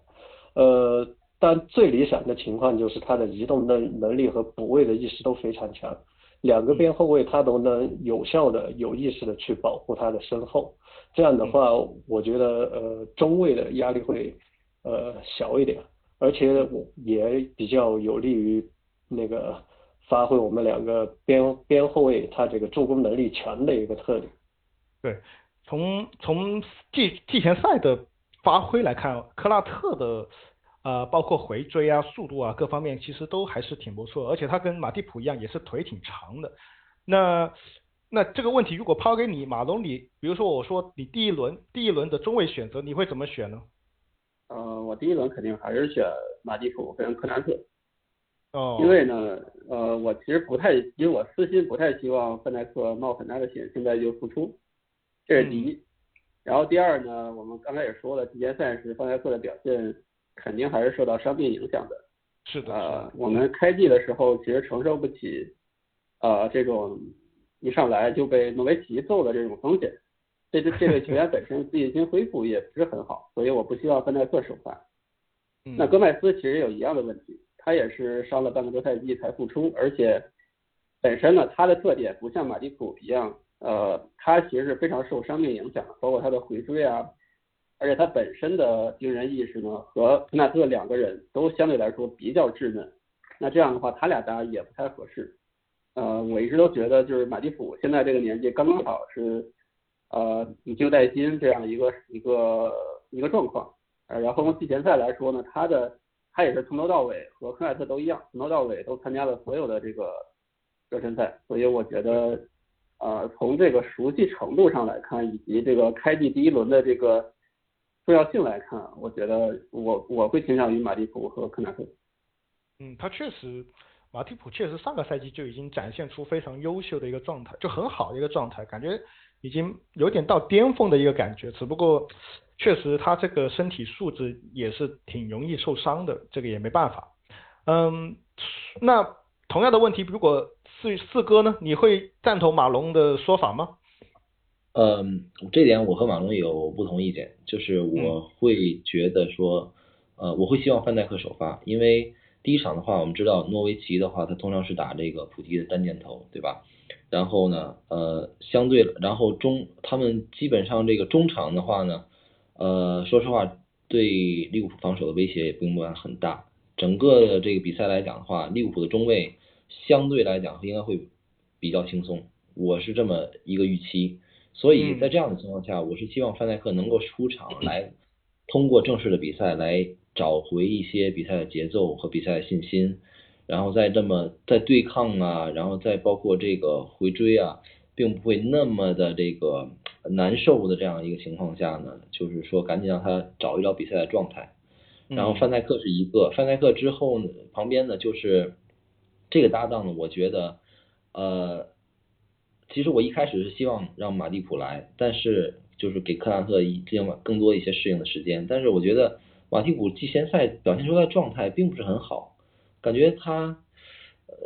呃，但最理想的情况就是他的移动能能力和补位的意识都非常强，两个边后卫他都能有效的、有意识的去保护他的身后。这样的话，我觉得呃中卫的压力会呃小一点，而且也比较有利于那个。发挥我们两个边边后卫他这个助攻能力强的一个特点。对，从从季季前赛的发挥来看，克拉特的呃包括回追啊、速度啊各方面其实都还是挺不错，而且他跟马蒂普一样也是腿挺长的。那那这个问题如果抛给你马龙，你比如说我说你第一轮第一轮的中卫选择你会怎么选呢？呃，我第一轮肯定还是选马蒂普跟克拉特。哦，因为呢，呃，我其实不太，因为我私心不太希望范戴克冒很大的险现在就复出，这是第一。然后第二呢，我们刚才也说了，季前赛时范戴克的表现肯定还是受到伤病影响的。是的。呃，我们开季的时候其实承受不起，呃，这种一上来就被诺维奇揍的这种风险。这这这位球员本身自信心恢复也不是很好，所以我不希望范戴克首发。那戈麦斯其实有一样的问题。他也是伤了半个多赛季才复出，而且本身呢，他的特点不像马蒂普一样，呃，他其实是非常受伤病影响，包括他的回追啊，而且他本身的惊人意识呢，和科纳特两个人都相对来说比较稚嫩，那这样的话，他俩搭也不太合适。呃，我一直都觉得就是马蒂普现在这个年纪刚刚好是，呃，以旧带新这样一个一个一个状况，呃，然后从季前赛来说呢，他的。他也是从头到尾和科奈特都一样，从头到尾都参加了所有的这个热身赛，所以我觉得，呃，从这个熟悉程度上来看，以及这个开季第一轮的这个重要性来看，我觉得我我会倾向于马蒂普和科纳特。嗯，他确实，马蒂普确实上个赛季就已经展现出非常优秀的一个状态，就很好的一个状态，感觉已经有点到巅峰的一个感觉，只不过。确实，他这个身体素质也是挺容易受伤的，这个也没办法。嗯，那同样的问题，如果四四哥呢，你会赞同马龙的说法吗？嗯，这点我和马龙有不同意见，就是我会觉得说，呃，我会希望范戴克首发，因为第一场的话，我们知道诺维奇的话，他通常是打这个普提的单箭头，对吧？然后呢，呃，相对，然后中他们基本上这个中场的话呢。呃，说实话，对利物浦防守的威胁也并不算很大。整个的这个比赛来讲的话，利物浦的中卫相对来讲应该会比较轻松，我是这么一个预期。所以在这样的情况下，我是希望范戴克能够出场来，通过正式的比赛来找回一些比赛的节奏和比赛的信心，然后再这么再对抗啊，然后再包括这个回追啊，并不会那么的这个难受的这样一个情况下呢，就是说赶紧让他找一找比赛的状态。然后范戴克是一个，范戴克之后呢，旁边呢就是这个搭档呢，我觉得，呃，其实我一开始是希望让马蒂普来，但是就是给克拉特一另外更多一些适应的时间，但是我觉得马蒂普季前赛表现出来的状态并不是很好，感觉他，呃，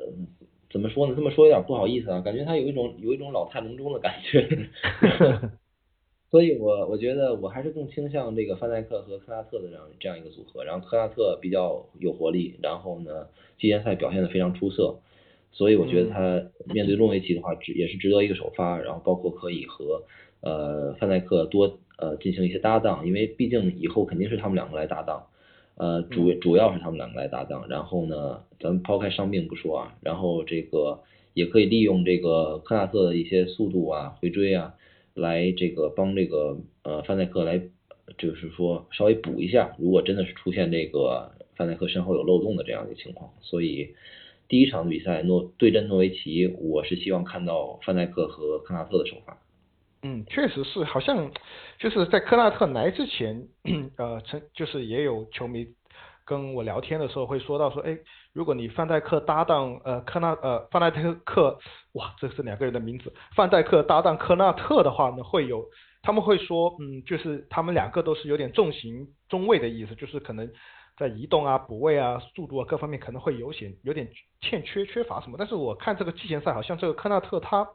怎么说呢？这么说有点不好意思啊，感觉他有一种有一种老态龙钟的感觉。<laughs> <laughs> 所以，我我觉得我还是更倾向这个范戴克和科纳特的这样这样一个组合。然后科纳特比较有活力，然后呢，季前赛表现的非常出色，所以我觉得他面对诺维奇的话，值也是值得一个首发。然后包括可以和呃范戴克多呃进行一些搭档，因为毕竟以后肯定是他们两个来搭档，呃主主要是他们两个来搭档。然后呢，咱们抛开伤病不说啊，然后这个也可以利用这个科纳特的一些速度啊，回追啊。来这个帮这个呃范戴克来，就是说稍微补一下，如果真的是出现这个范戴克身后有漏洞的这样一个情况，所以第一场比赛诺对阵诺维奇，我是希望看到范戴克和科纳特的首发。嗯，确实是，好像就是在科纳特来之前，<clears throat> 呃，曾就是也有球迷跟我聊天的时候会说到说，哎。如果你范戴克搭档呃科纳呃范戴克哇这是两个人的名字范戴克搭档科纳特的话呢会有他们会说嗯就是他们两个都是有点重型中卫的意思就是可能在移动啊补位啊速度啊各方面可能会有些有点欠缺缺乏什么但是我看这个季前赛好像这个科纳特他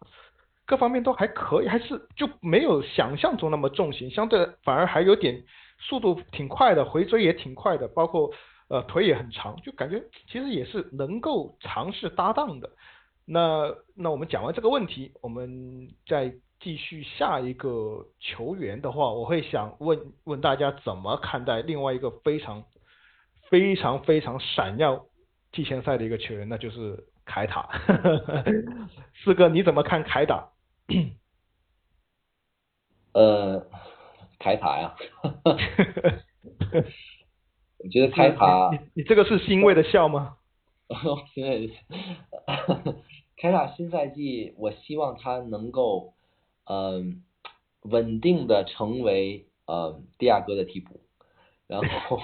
各方面都还可以还是就没有想象中那么重型相对反而还有点速度挺快的回追也挺快的包括。呃，腿也很长，就感觉其实也是能够尝试搭档的。那那我们讲完这个问题，我们再继续下一个球员的话，我会想问问大家怎么看待另外一个非常非常非常闪耀季前赛的一个球员，那就是凯塔。<laughs> 四哥你怎么看凯塔？<coughs> 呃，凯塔呀。我觉得开塔，你你这个是欣慰的笑吗？<laughs> 开塔新赛季，我希望他能够，嗯，稳定的成为呃蒂亚戈的替补，然后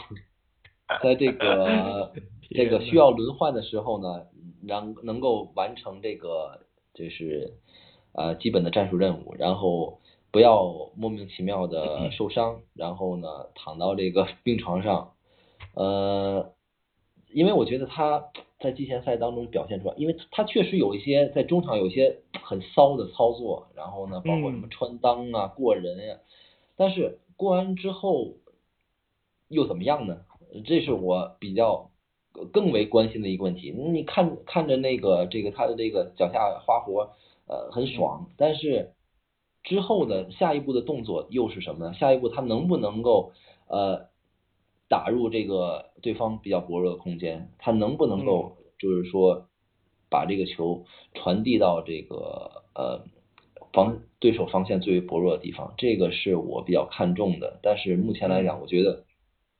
<laughs> 在这个 <laughs> 这个需要轮换的时候呢，能能够完成这个就是呃基本的战术任务，然后不要莫名其妙的受伤，然后呢躺到这个 <laughs> 病床上。呃，因为我觉得他在季前赛当中表现出来，因为他确实有一些在中场有一些很骚的操作，然后呢，包括什么穿裆啊、过人呀，但是过完之后又怎么样呢？这是我比较更为关心的一个问题。你看看着那个这个他的这个脚下花活，呃，很爽，但是之后的下一步的动作又是什么呢？下一步他能不能够呃？打入这个对方比较薄弱的空间，他能不能够就是说把这个球传递到这个呃防对手防线最为薄弱的地方？这个是我比较看重的。但是目前来讲，我觉得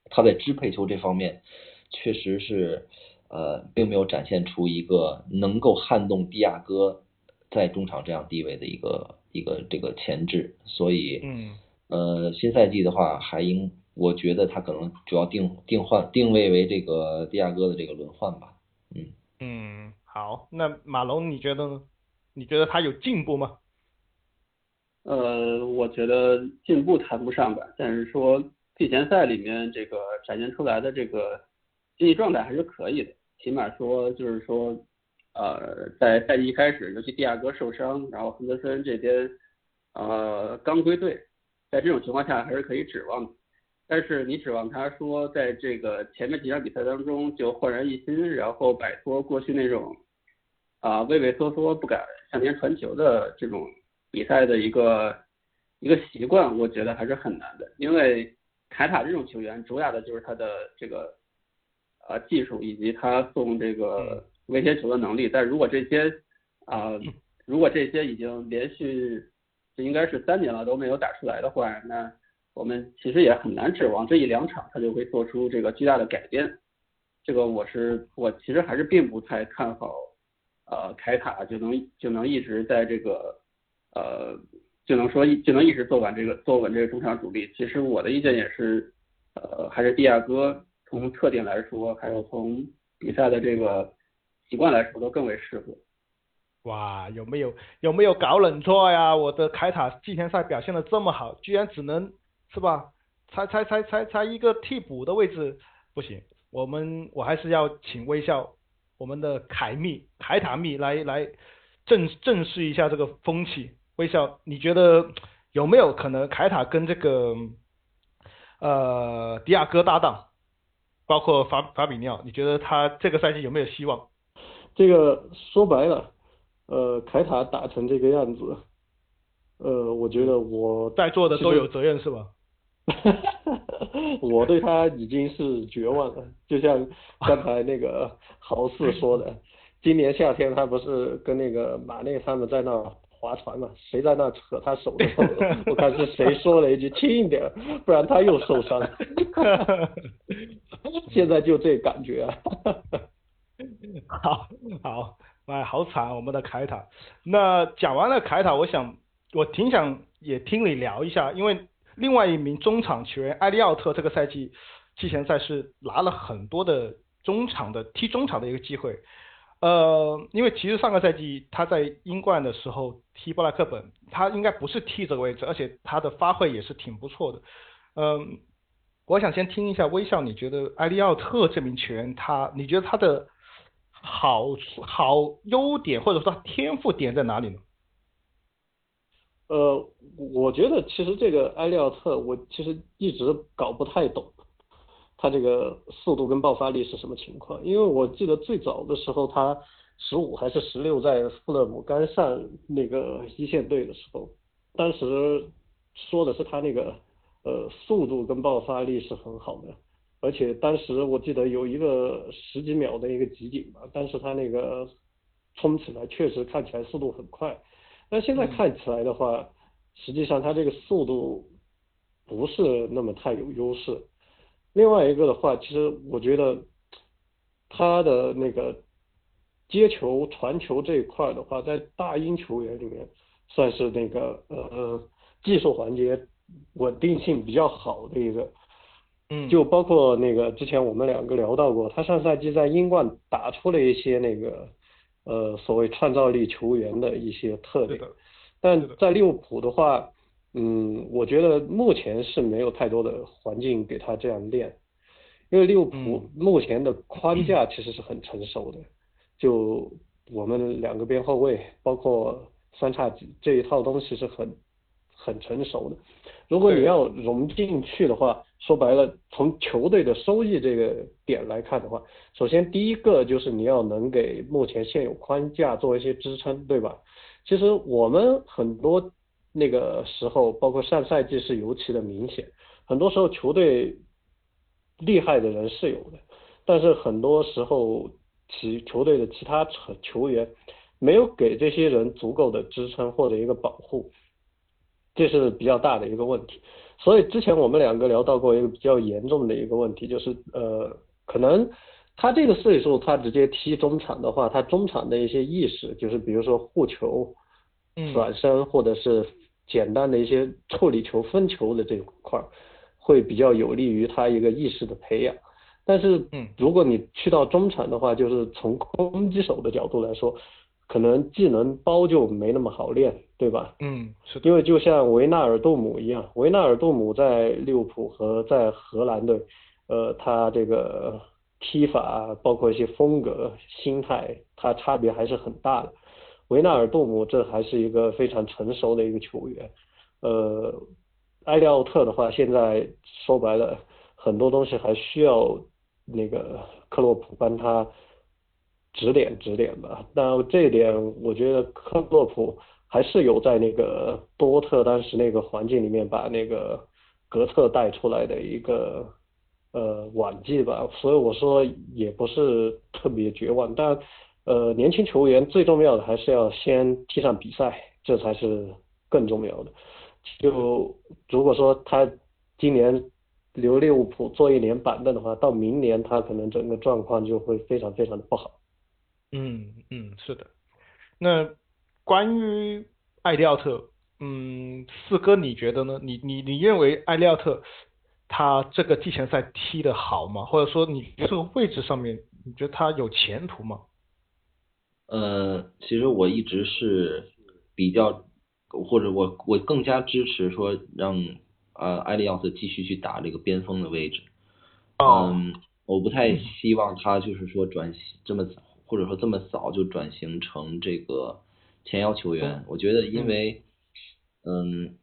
他在支配球这方面确实是呃并没有展现出一个能够撼动迪亚戈在中场这样地位的一个一个这个前置。所以，嗯，呃，新赛季的话还应。我觉得他可能主要定定换定位为这个迪亚哥的这个轮换吧，嗯嗯，好，那马龙你觉得呢？你觉得他有进步吗？呃，我觉得进步谈不上吧，但是说季前赛里面这个展现出来的这个竞技状态还是可以的，起码说就是说，呃，在赛季一开始，尤其蒂亚戈受伤，然后亨德森这边呃刚归队，在这种情况下还是可以指望的。但是你指望他说在这个前面几场比赛当中就焕然一新，然后摆脱过去那种啊畏畏缩缩不敢向前传球的这种比赛的一个一个习惯，我觉得还是很难的。因为凯塔这种球员主打的就是他的这个呃技术以及他送这个威胁球的能力，但如果这些啊如果这些已经连续这应该是三年了都没有打出来的话，那我们其实也很难指望这一两场他就会做出这个巨大的改变。这个我是我其实还是并不太看好，呃，凯塔就能就能一直在这个呃就能说就能一直做完这个做稳这个中场主力。其实我的意见也是，呃，还是蒂亚戈从特点来说，还有从比赛的这个习惯来说都更为适合。哇，有没有有没有搞冷错呀？我的凯塔季前赛表现的这么好，居然只能是吧？才才才才才一个替补的位置，不行。我们我还是要请微笑，我们的凯密凯塔密来来正正视一下这个风气。微笑，你觉得有没有可能凯塔跟这个呃迪亚哥搭档，包括法法比尼奥，你觉得他这个赛季有没有希望？这个说白了，呃，凯塔打成这个样子，呃，我觉得我在座的都有责任是吧？<laughs> 我对他已经是绝望了，就像刚才那个豪四说的，今年夏天他不是跟那个马内他们在那划船嘛，谁在那扯他手的时候，<laughs> 我看是谁说了一句轻一点，不然他又受伤。<laughs> 现在就这感觉。<laughs> 好，好，哎，好惨，我们的凯塔。那讲完了凯塔，我想我挺想也听你聊一下，因为。另外一名中场球员埃利奥特这个赛季季前赛是拿了很多的中场的踢中场的一个机会，呃，因为其实上个赛季他在英冠的时候踢布莱克本，他应该不是踢这个位置，而且他的发挥也是挺不错的。嗯，我想先听一下微笑，你觉得埃利奥特这名球员他，你觉得他的好好优点或者说天赋点在哪里呢？呃，我觉得其实这个埃利奥特，我其实一直搞不太懂，他这个速度跟爆发力是什么情况？因为我记得最早的时候，他十五还是十六，在富勒姆刚上那个一线队的时候，当时说的是他那个呃速度跟爆发力是很好的，而且当时我记得有一个十几秒的一个集锦吧，但是他那个冲起来确实看起来速度很快。但现在看起来的话，实际上他这个速度不是那么太有优势。另外一个的话，其实我觉得他的那个接球、传球这一块的话，在大英球员里面算是那个呃技术环节稳定性比较好的一个。嗯。就包括那个之前我们两个聊到过，他上赛季在英冠打出了一些那个。呃，所谓创造力球员的一些特点，但在利物浦的话，嗯，我觉得目前是没有太多的环境给他这样练，因为利物浦目前的框架其实是很成熟的，就我们两个边后卫，包括三叉戟这一套东西是很很成熟的，如果你要融进去的话。说白了，从球队的收益这个点来看的话，首先第一个就是你要能给目前现有框架做一些支撑，对吧？其实我们很多那个时候，包括上赛季是尤其的明显，很多时候球队厉害的人是有的，但是很多时候其球队的其他球球员没有给这些人足够的支撑或者一个保护，这是比较大的一个问题。所以之前我们两个聊到过一个比较严重的一个问题，就是呃，可能他这个岁数，他直接踢中场的话，他中场的一些意识，就是比如说护球、转身或者是简单的一些处理球、分球的这块儿，会比较有利于他一个意识的培养。但是，如果你去到中场的话，就是从攻击手的角度来说。可能技能包就没那么好练，对吧？嗯，是。因为就像维纳尔杜姆一样，维纳尔杜姆在利物浦和在荷兰队，呃，他这个踢法包括一些风格、心态，他差别还是很大的。维纳尔杜姆这还是一个非常成熟的一个球员，呃，埃利奥特的话，现在说白了，很多东西还需要那个克洛普帮他。指点指点吧，那这一点我觉得克洛普还是有在那个多特当时那个环境里面把那个格策带出来的一个呃晚季吧，所以我说也不是特别绝望，但呃年轻球员最重要的还是要先踢上比赛，这才是更重要的。就如果说他今年留利物浦做一年板凳的话，到明年他可能整个状况就会非常非常的不好。嗯嗯，是的。那关于艾利奥特，嗯，四哥你觉得呢？你你你认为艾利奥特他这个季前赛踢得好吗？或者说你这个位置上面，你觉得他有前途吗？呃，其实我一直是比较，或者我我更加支持说让呃艾利奥特继续去打这个边锋的位置。嗯，我不太希望他就是说转型这么。或者说这么早就转型成这个前腰球员，我觉得因为嗯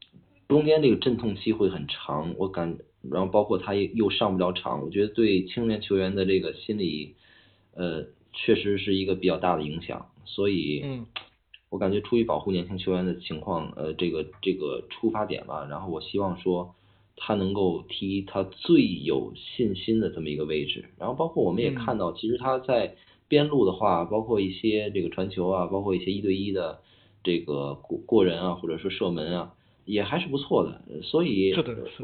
中间这个阵痛期会很长，我感然后包括他又上不了场，我觉得对青年球员的这个心理呃确实是一个比较大的影响，所以嗯。我感觉出于保护年轻球员的情况呃这个这个出发点吧，然后我希望说他能够踢他最有信心的这么一个位置，然后包括我们也看到其实他在。边路的话，包括一些这个传球啊，包括一些一对一的这个过过人啊，或者说射门啊，也还是不错的。所以，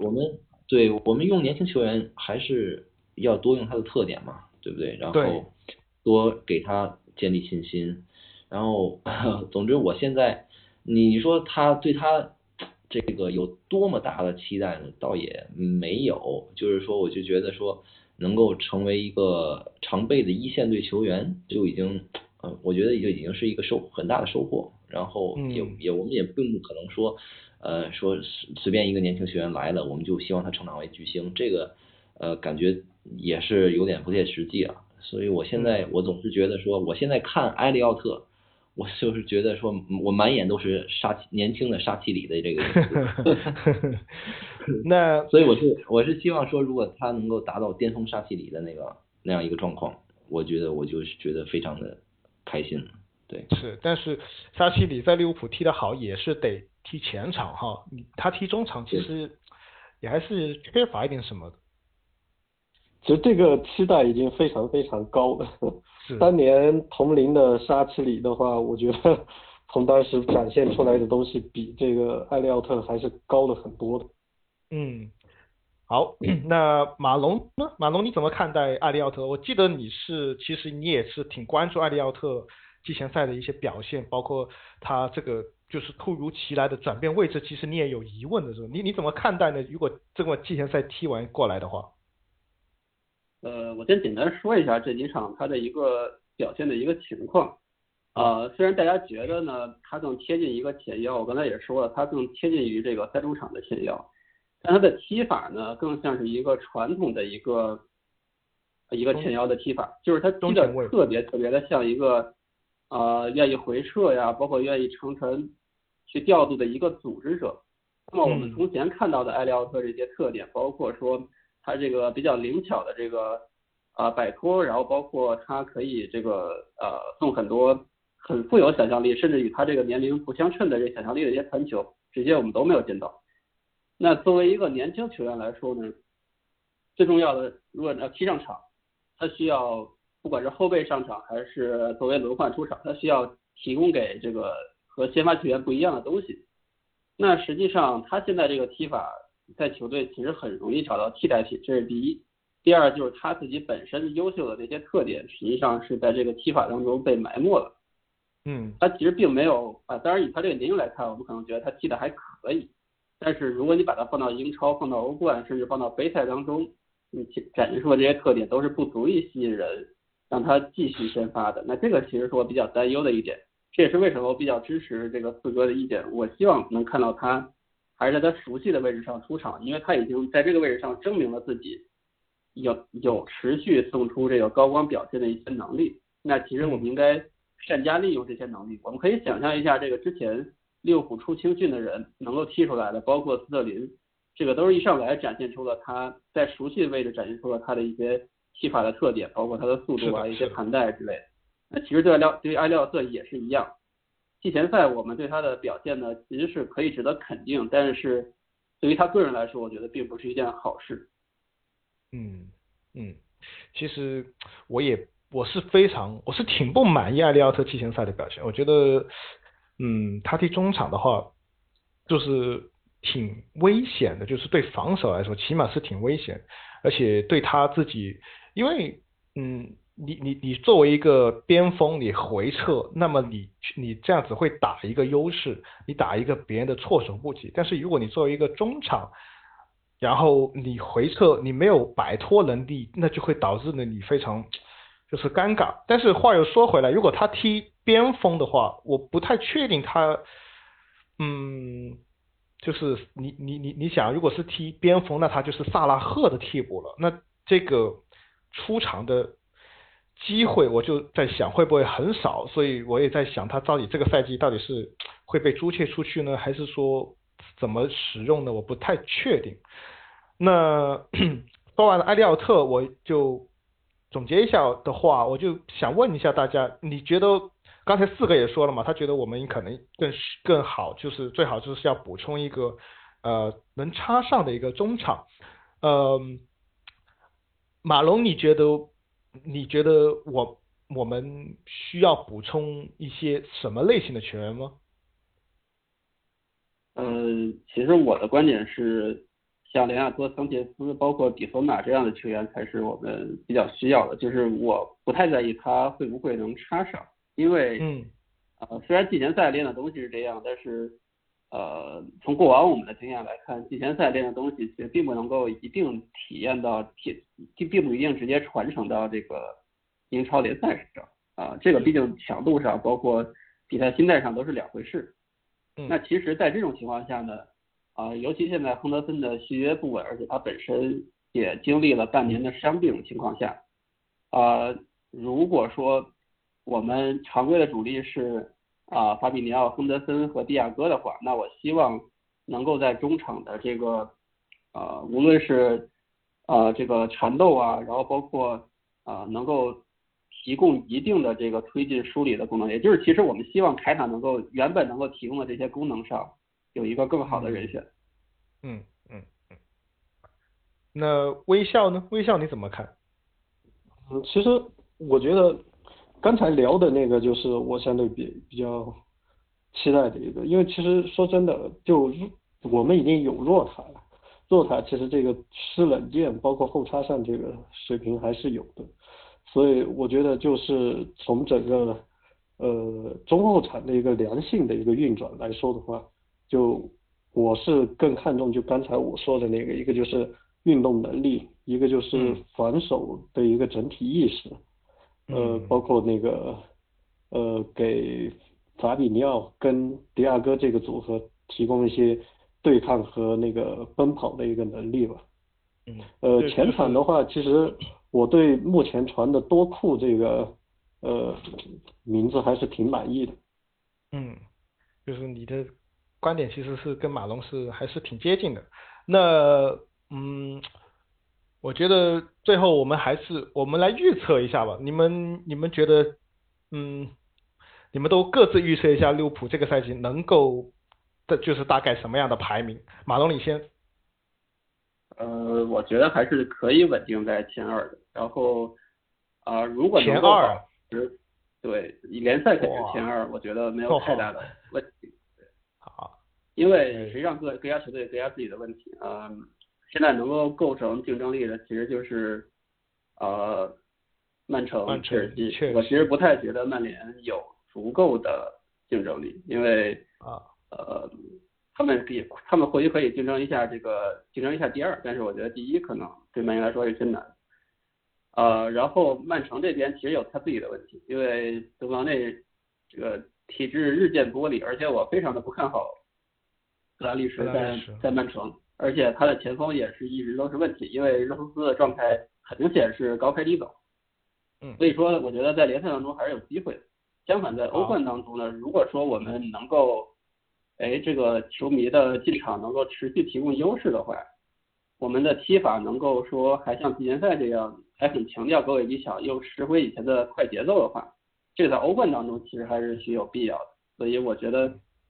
我们对我们用年轻球员还是要多用他的特点嘛，对不对？然后多给他建立信心。然后，<laughs> 总之，我现在你说他对他这个有多么大的期待呢？倒也没有，就是说，我就觉得说。能够成为一个常备的一线队球员，就已经，呃，我觉得就已经是一个收很大的收获。然后也也我们也并不可能说，呃，说随便一个年轻球员来了，我们就希望他成长为巨星，这个呃感觉也是有点不切实际啊。所以我现在我总是觉得说，我现在看埃利奥特。我就是觉得说，我满眼都是沙年轻的沙奇里的这个。<laughs> 那 <laughs> 所以我是我是希望说，如果他能够达到巅峰沙奇里的那个那样一个状况，我觉得我就是觉得非常的开心。对。是，但是沙奇里在利物浦踢得好，也是得踢前场哈。他踢中场其实也还是缺乏一点什么的。其实这个期待已经非常非常高了。当年同龄的沙奇里的话，我觉得从当时展现出来的东西比这个艾利奥特还是高了很多的。嗯，好，<clears throat> 那马龙呢？马龙你怎么看待艾利奥特？我记得你是，其实你也是挺关注艾利奥特季前赛的一些表现，包括他这个就是突如其来的转变位置，其实你也有疑问的是吧？你你怎么看待呢？如果这么季前赛踢完过来的话？呃，我先简单说一下这几场他的一个表现的一个情况。呃，虽然大家觉得呢，他更贴近一个前腰，我刚才也说了，他更贴近于这个三中场的前腰，但他的踢法呢，更像是一个传统的一个一个前腰的踢法，就是他踢的特别特别的像一个呃愿意回撤呀，包括愿意长传去调度的一个组织者。那么我们从前看到的埃利奥特这些特点，包括说。他这个比较灵巧的这个啊摆脱，然后包括他可以这个呃送很多很富有想象力，甚至与他这个年龄不相称的这想象力的一些传球，这些我们都没有见到。那作为一个年轻球员来说呢，最重要的如果要踢上场，他需要不管是后备上场还是作为轮换出场，他需要提供给这个和先发球员不一样的东西。那实际上他现在这个踢法。在球队其实很容易找到替代品，这是第一。第二就是他自己本身优秀的那些特点，实际上是在这个踢法当中被埋没了。嗯，他其实并没有啊。当然以他这个年龄来看，我们可能觉得他踢的还可以。但是如果你把它放到英超、放到欧冠，甚至放到杯赛当中，你展现出的这些特点都是不足以吸引人让他继续先发的。那这个其实是我比较担忧的一点。这也是为什么我比较支持这个四哥的意见。我希望能看到他。还是在他熟悉的位置上出场，因为他已经在这个位置上证明了自己有有持续送出这个高光表现的一些能力。那其实我们应该善加利用这些能力。我们可以想象一下，这个之前利物浦出青训的人能够踢出来的，包括斯特林，这个都是一上来展现出了他在熟悉的位置展现出了他的一些踢法的特点，包括他的速度啊，一些盘带之类的。那其实对廖对于埃利奥特也是一样。季前赛我们对他的表现呢，其实是可以值得肯定，但是对于他个人来说，我觉得并不是一件好事。嗯嗯，其实我也我是非常我是挺不满意艾利奥特季前赛的表现，我觉得嗯他踢中场的话就是挺危险的，就是对防守来说起码是挺危险，而且对他自己，因为嗯。你你你作为一个边锋，你回撤，那么你你这样子会打一个优势，你打一个别人的措手不及。但是如果你作为一个中场，然后你回撤，你没有摆脱能力，那就会导致呢你非常就是尴尬。但是话又说回来，如果他踢边锋的话，我不太确定他，嗯，就是你你你你想，如果是踢边锋，那他就是萨拉赫的替补了，那这个出场的。机会我就在想会不会很少，所以我也在想他到底这个赛季到底是会被租借出去呢，还是说怎么使用呢？我不太确定。那 <clears throat> 说完了埃利奥特，我就总结一下的话，我就想问一下大家，你觉得刚才四个也说了嘛？他觉得我们可能更更好，就是最好就是要补充一个呃能插上的一个中场。呃，马龙，你觉得？你觉得我我们需要补充一些什么类型的球员吗？嗯，其实我的观点是，像连亚多、桑切斯，包括比索马这样的球员才是我们比较需要的。就是我不太在意他会不会能插上，因为，嗯，呃，虽然季前赛练的东西是这样，但是，呃，从过往我们的经验来看，季前赛练的东西其实并不能够一定体验到体。并并不一定直接传承到这个英超联赛上啊，这个毕竟强度上，包括比赛心态上都是两回事。那其实，在这种情况下呢，啊，尤其现在亨德森的续约不稳，而且他本身也经历了半年的伤病情况下，啊，如果说我们常规的主力是啊法比尼奥、亨德森和蒂亚戈的话，那我希望能够在中场的这个啊，无论是啊，这个缠斗啊，然后包括啊，能够提供一定的这个推进梳理的功能，也就是其实我们希望凯塔能够原本能够提供的这些功能上有一个更好的人选。嗯嗯嗯。那微笑呢？微笑你怎么看？嗯，其实我觉得刚才聊的那个就是我相对比比较期待的一个，因为其实说真的，就我们已经有弱塔了。弱塔其实这个吃冷箭，包括后插上这个水平还是有的，所以我觉得就是从整个呃中后场的一个良性的一个运转来说的话，就我是更看重就刚才我说的那个，一个就是运动能力，一个就是防守的一个整体意识，呃，包括那个呃给法比尼奥跟迪亚哥这个组合提供一些。对抗和那个奔跑的一个能力吧。嗯。呃，前场的话，其实我对目前传的多库这个呃名字还是挺满意的。嗯，就是你的观点其实是跟马龙是还是挺接近的。那嗯，我觉得最后我们还是我们来预测一下吧。你们你们觉得嗯，你们都各自预测一下利物浦这个赛季能够。的就是大概什么样的排名？马龙领先。呃，我觉得还是可以稳定在前二的。然后啊，如果前二，对，联赛肯定前二，我觉得没有太大的问题。好，因为实际上各各家球队各家自己的问题啊，现在能够构成竞争力的其实就是呃曼城、切尔西。我其实不太觉得曼联有足够的竞争力，因为啊。呃，他们可以，他们或许可以竞争一下这个，竞争一下第二，但是我觉得第一可能对曼联来说是真难。呃，然后曼城这边其实有他自己的问题，因为德布劳内这个体质日渐剥离，而且我非常的不看好格拉利什在在曼城，而且他的前锋也是一直都是问题，因为热苏斯的状态很明显是高开低走。嗯，所以说我觉得在联赛当中还是有机会的。相反，在欧冠当中呢，如果说我们能够哎，这个球迷的进场能够持续提供优势的话，我们的踢法能够说还像季前赛这样，还很强调高位逼抢，又拾回以前的快节奏的话，这个在欧冠当中其实还是需有必要的。所以我觉得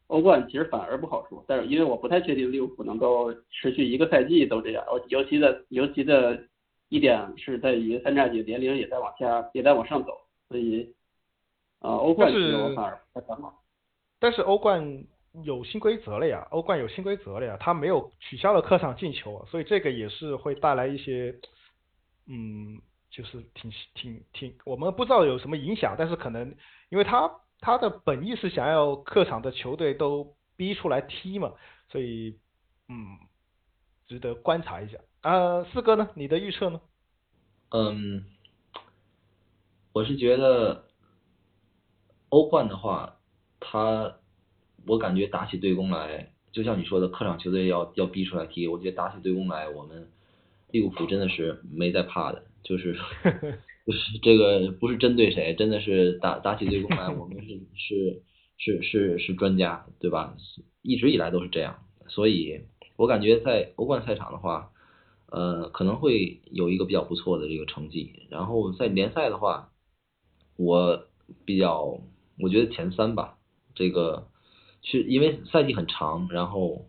欧冠其实反而不好说。但是因为我不太确定利物浦能够持续一个赛季都这样，尤其的尤其的一点是在于三叉戟年龄也在往下也在往上走，所以啊欧冠其实我反而不太看好。但是欧冠有新规则了呀，欧冠有新规则了呀，他没有取消了客场进球，所以这个也是会带来一些嗯。就是挺挺挺，我们不知道有什么影响，但是可能因为他他的本意是想要客场的球队都逼出来踢嘛，所以嗯，值得观察一下。啊，四哥呢？你的预测呢？嗯，我是觉得欧冠的话，他我感觉打起对攻来，就像你说的，客场球队要要逼出来踢，我觉得打起对攻来，我们利物浦真的是没在怕的。就是不 <laughs> 不是这个不是针对谁，真的是打打起对攻来，我们是是是是是专家，对吧？一直以来都是这样，所以我感觉在欧冠赛场的话，呃，可能会有一个比较不错的这个成绩。然后在联赛的话，我比较我觉得前三吧，这个是因为赛季很长，然后。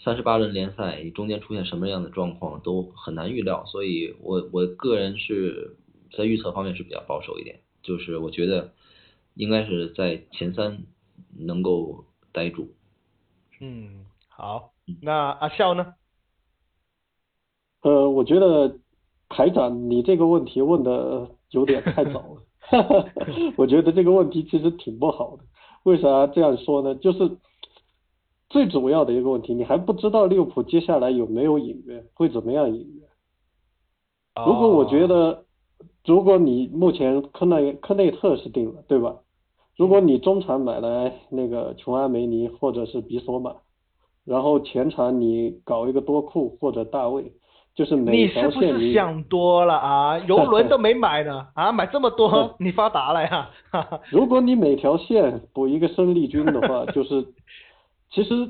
三十八轮联赛中间出现什么样的状况都很难预料，所以我我个人是在预测方面是比较保守一点，就是我觉得应该是在前三能够待住。嗯，好，那阿笑呢？呃，我觉得台长，你这个问题问的有点太早了，<laughs> 我觉得这个问题其实挺不好的。为啥这样说呢？就是。最主要的一个问题，你还不知道利物浦接下来有没有引援，会怎么样引援？如果我觉得，如果你目前科内科内特是定了，对吧？如果你中场买来那个琼安梅尼或者是比索马，然后前场你搞一个多库或者大卫，就是每条线你是不是想多了啊？<laughs> 游轮都没买呢啊，买这么多，<laughs> 你发达了呀？<laughs> 如果你每条线补一个生力军的话，就是。其实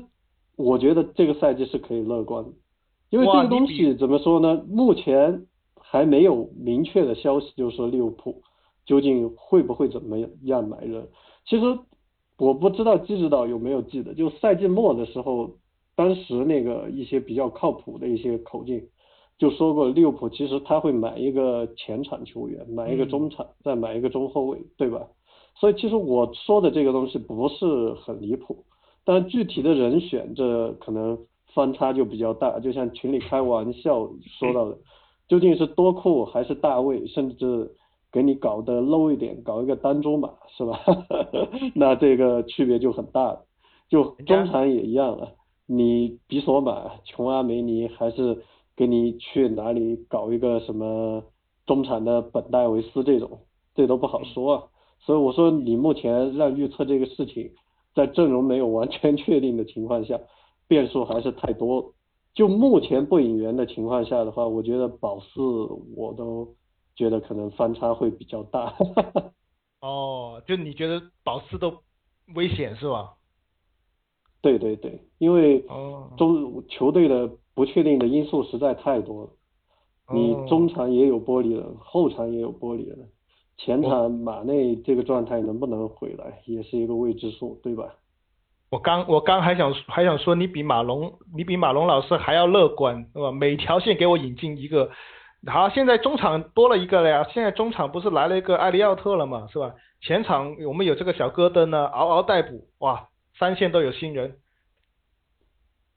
我觉得这个赛季是可以乐观的，因为这个东西怎么说呢？目前还没有明确的消息，就是说利物浦究竟会不会怎么样买人。其实我不知道季指导有没有记得，就赛季末的时候，当时那个一些比较靠谱的一些口径就说过，利物浦其实他会买一个前场球员，买一个中场，再买一个中后卫，对吧？所以其实我说的这个东西不是很离谱。但具体的人选，这可能翻差就比较大。就像群里开玩笑说到的，究竟是多库还是大卫，甚至给你搞得 low 一点，搞一个单中马，是吧？<laughs> 那这个区别就很大了。就中场也一样了，你比索马、琼阿梅尼，还是给你去哪里搞一个什么中场的本戴维斯这种，这都不好说啊。所以我说，你目前让预测这个事情。在阵容没有完全 <laughs> 确定的情况下，变数还是太多。就目前不引援的情况下的话，我觉得保四我都觉得可能翻差会比较大。<laughs> 哦，就你觉得保四都危险是吧？对对对，因为中球队的不确定的因素实在太多了。你中场也有玻璃人，后场也有玻璃人。前场马内这个状态能不能回来，也是一个未知数，对吧？我刚我刚还想还想说，你比马龙，你比马龙老师还要乐观，是吧？每条线给我引进一个。好，现在中场多了一个了呀，现在中场不是来了一个埃利奥特了嘛，是吧？前场我们有这个小戈登呢，嗷嗷待哺，哇，三线都有新人。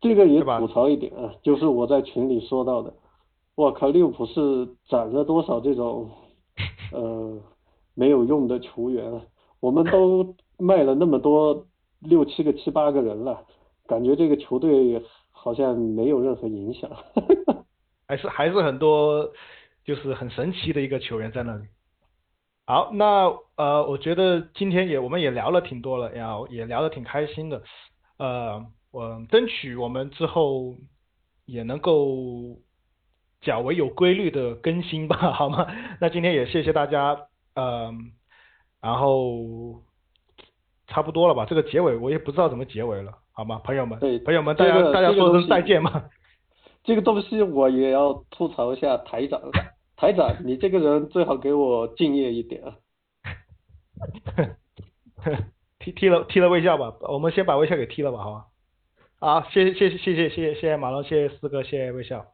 这个也吐槽一点啊，就是我在群里说到的，我靠，利物浦是攒了多少这种。呃，没有用的球员啊，我们都卖了那么多六七个七八个人了，感觉这个球队好像没有任何影响。<laughs> 还是还是很多，就是很神奇的一个球员在那里。好，那呃，我觉得今天也我们也聊了挺多了，然后也聊得挺开心的。呃，我争取我们之后也能够。较为有规律的更新吧，好吗？<laughs> 那今天也谢谢大家，嗯，然后差不多了吧？这个结尾我也不知道怎么结尾了，好吗？朋友们，对，朋友们，大家大家说声再见嘛。<laughs> 这个东西我也要吐槽一下台长，<laughs> 台长，你这个人最好给我敬业一点啊。<laughs> 踢踢了踢了微笑吧，我们先把微笑给踢了吧，好吗？好，谢谢谢谢谢谢谢谢谢马龙，谢谢四哥，谢谢微笑。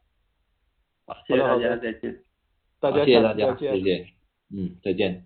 好，谢谢大家，再见。大家谢谢大家，再见。谢谢，嗯，再见。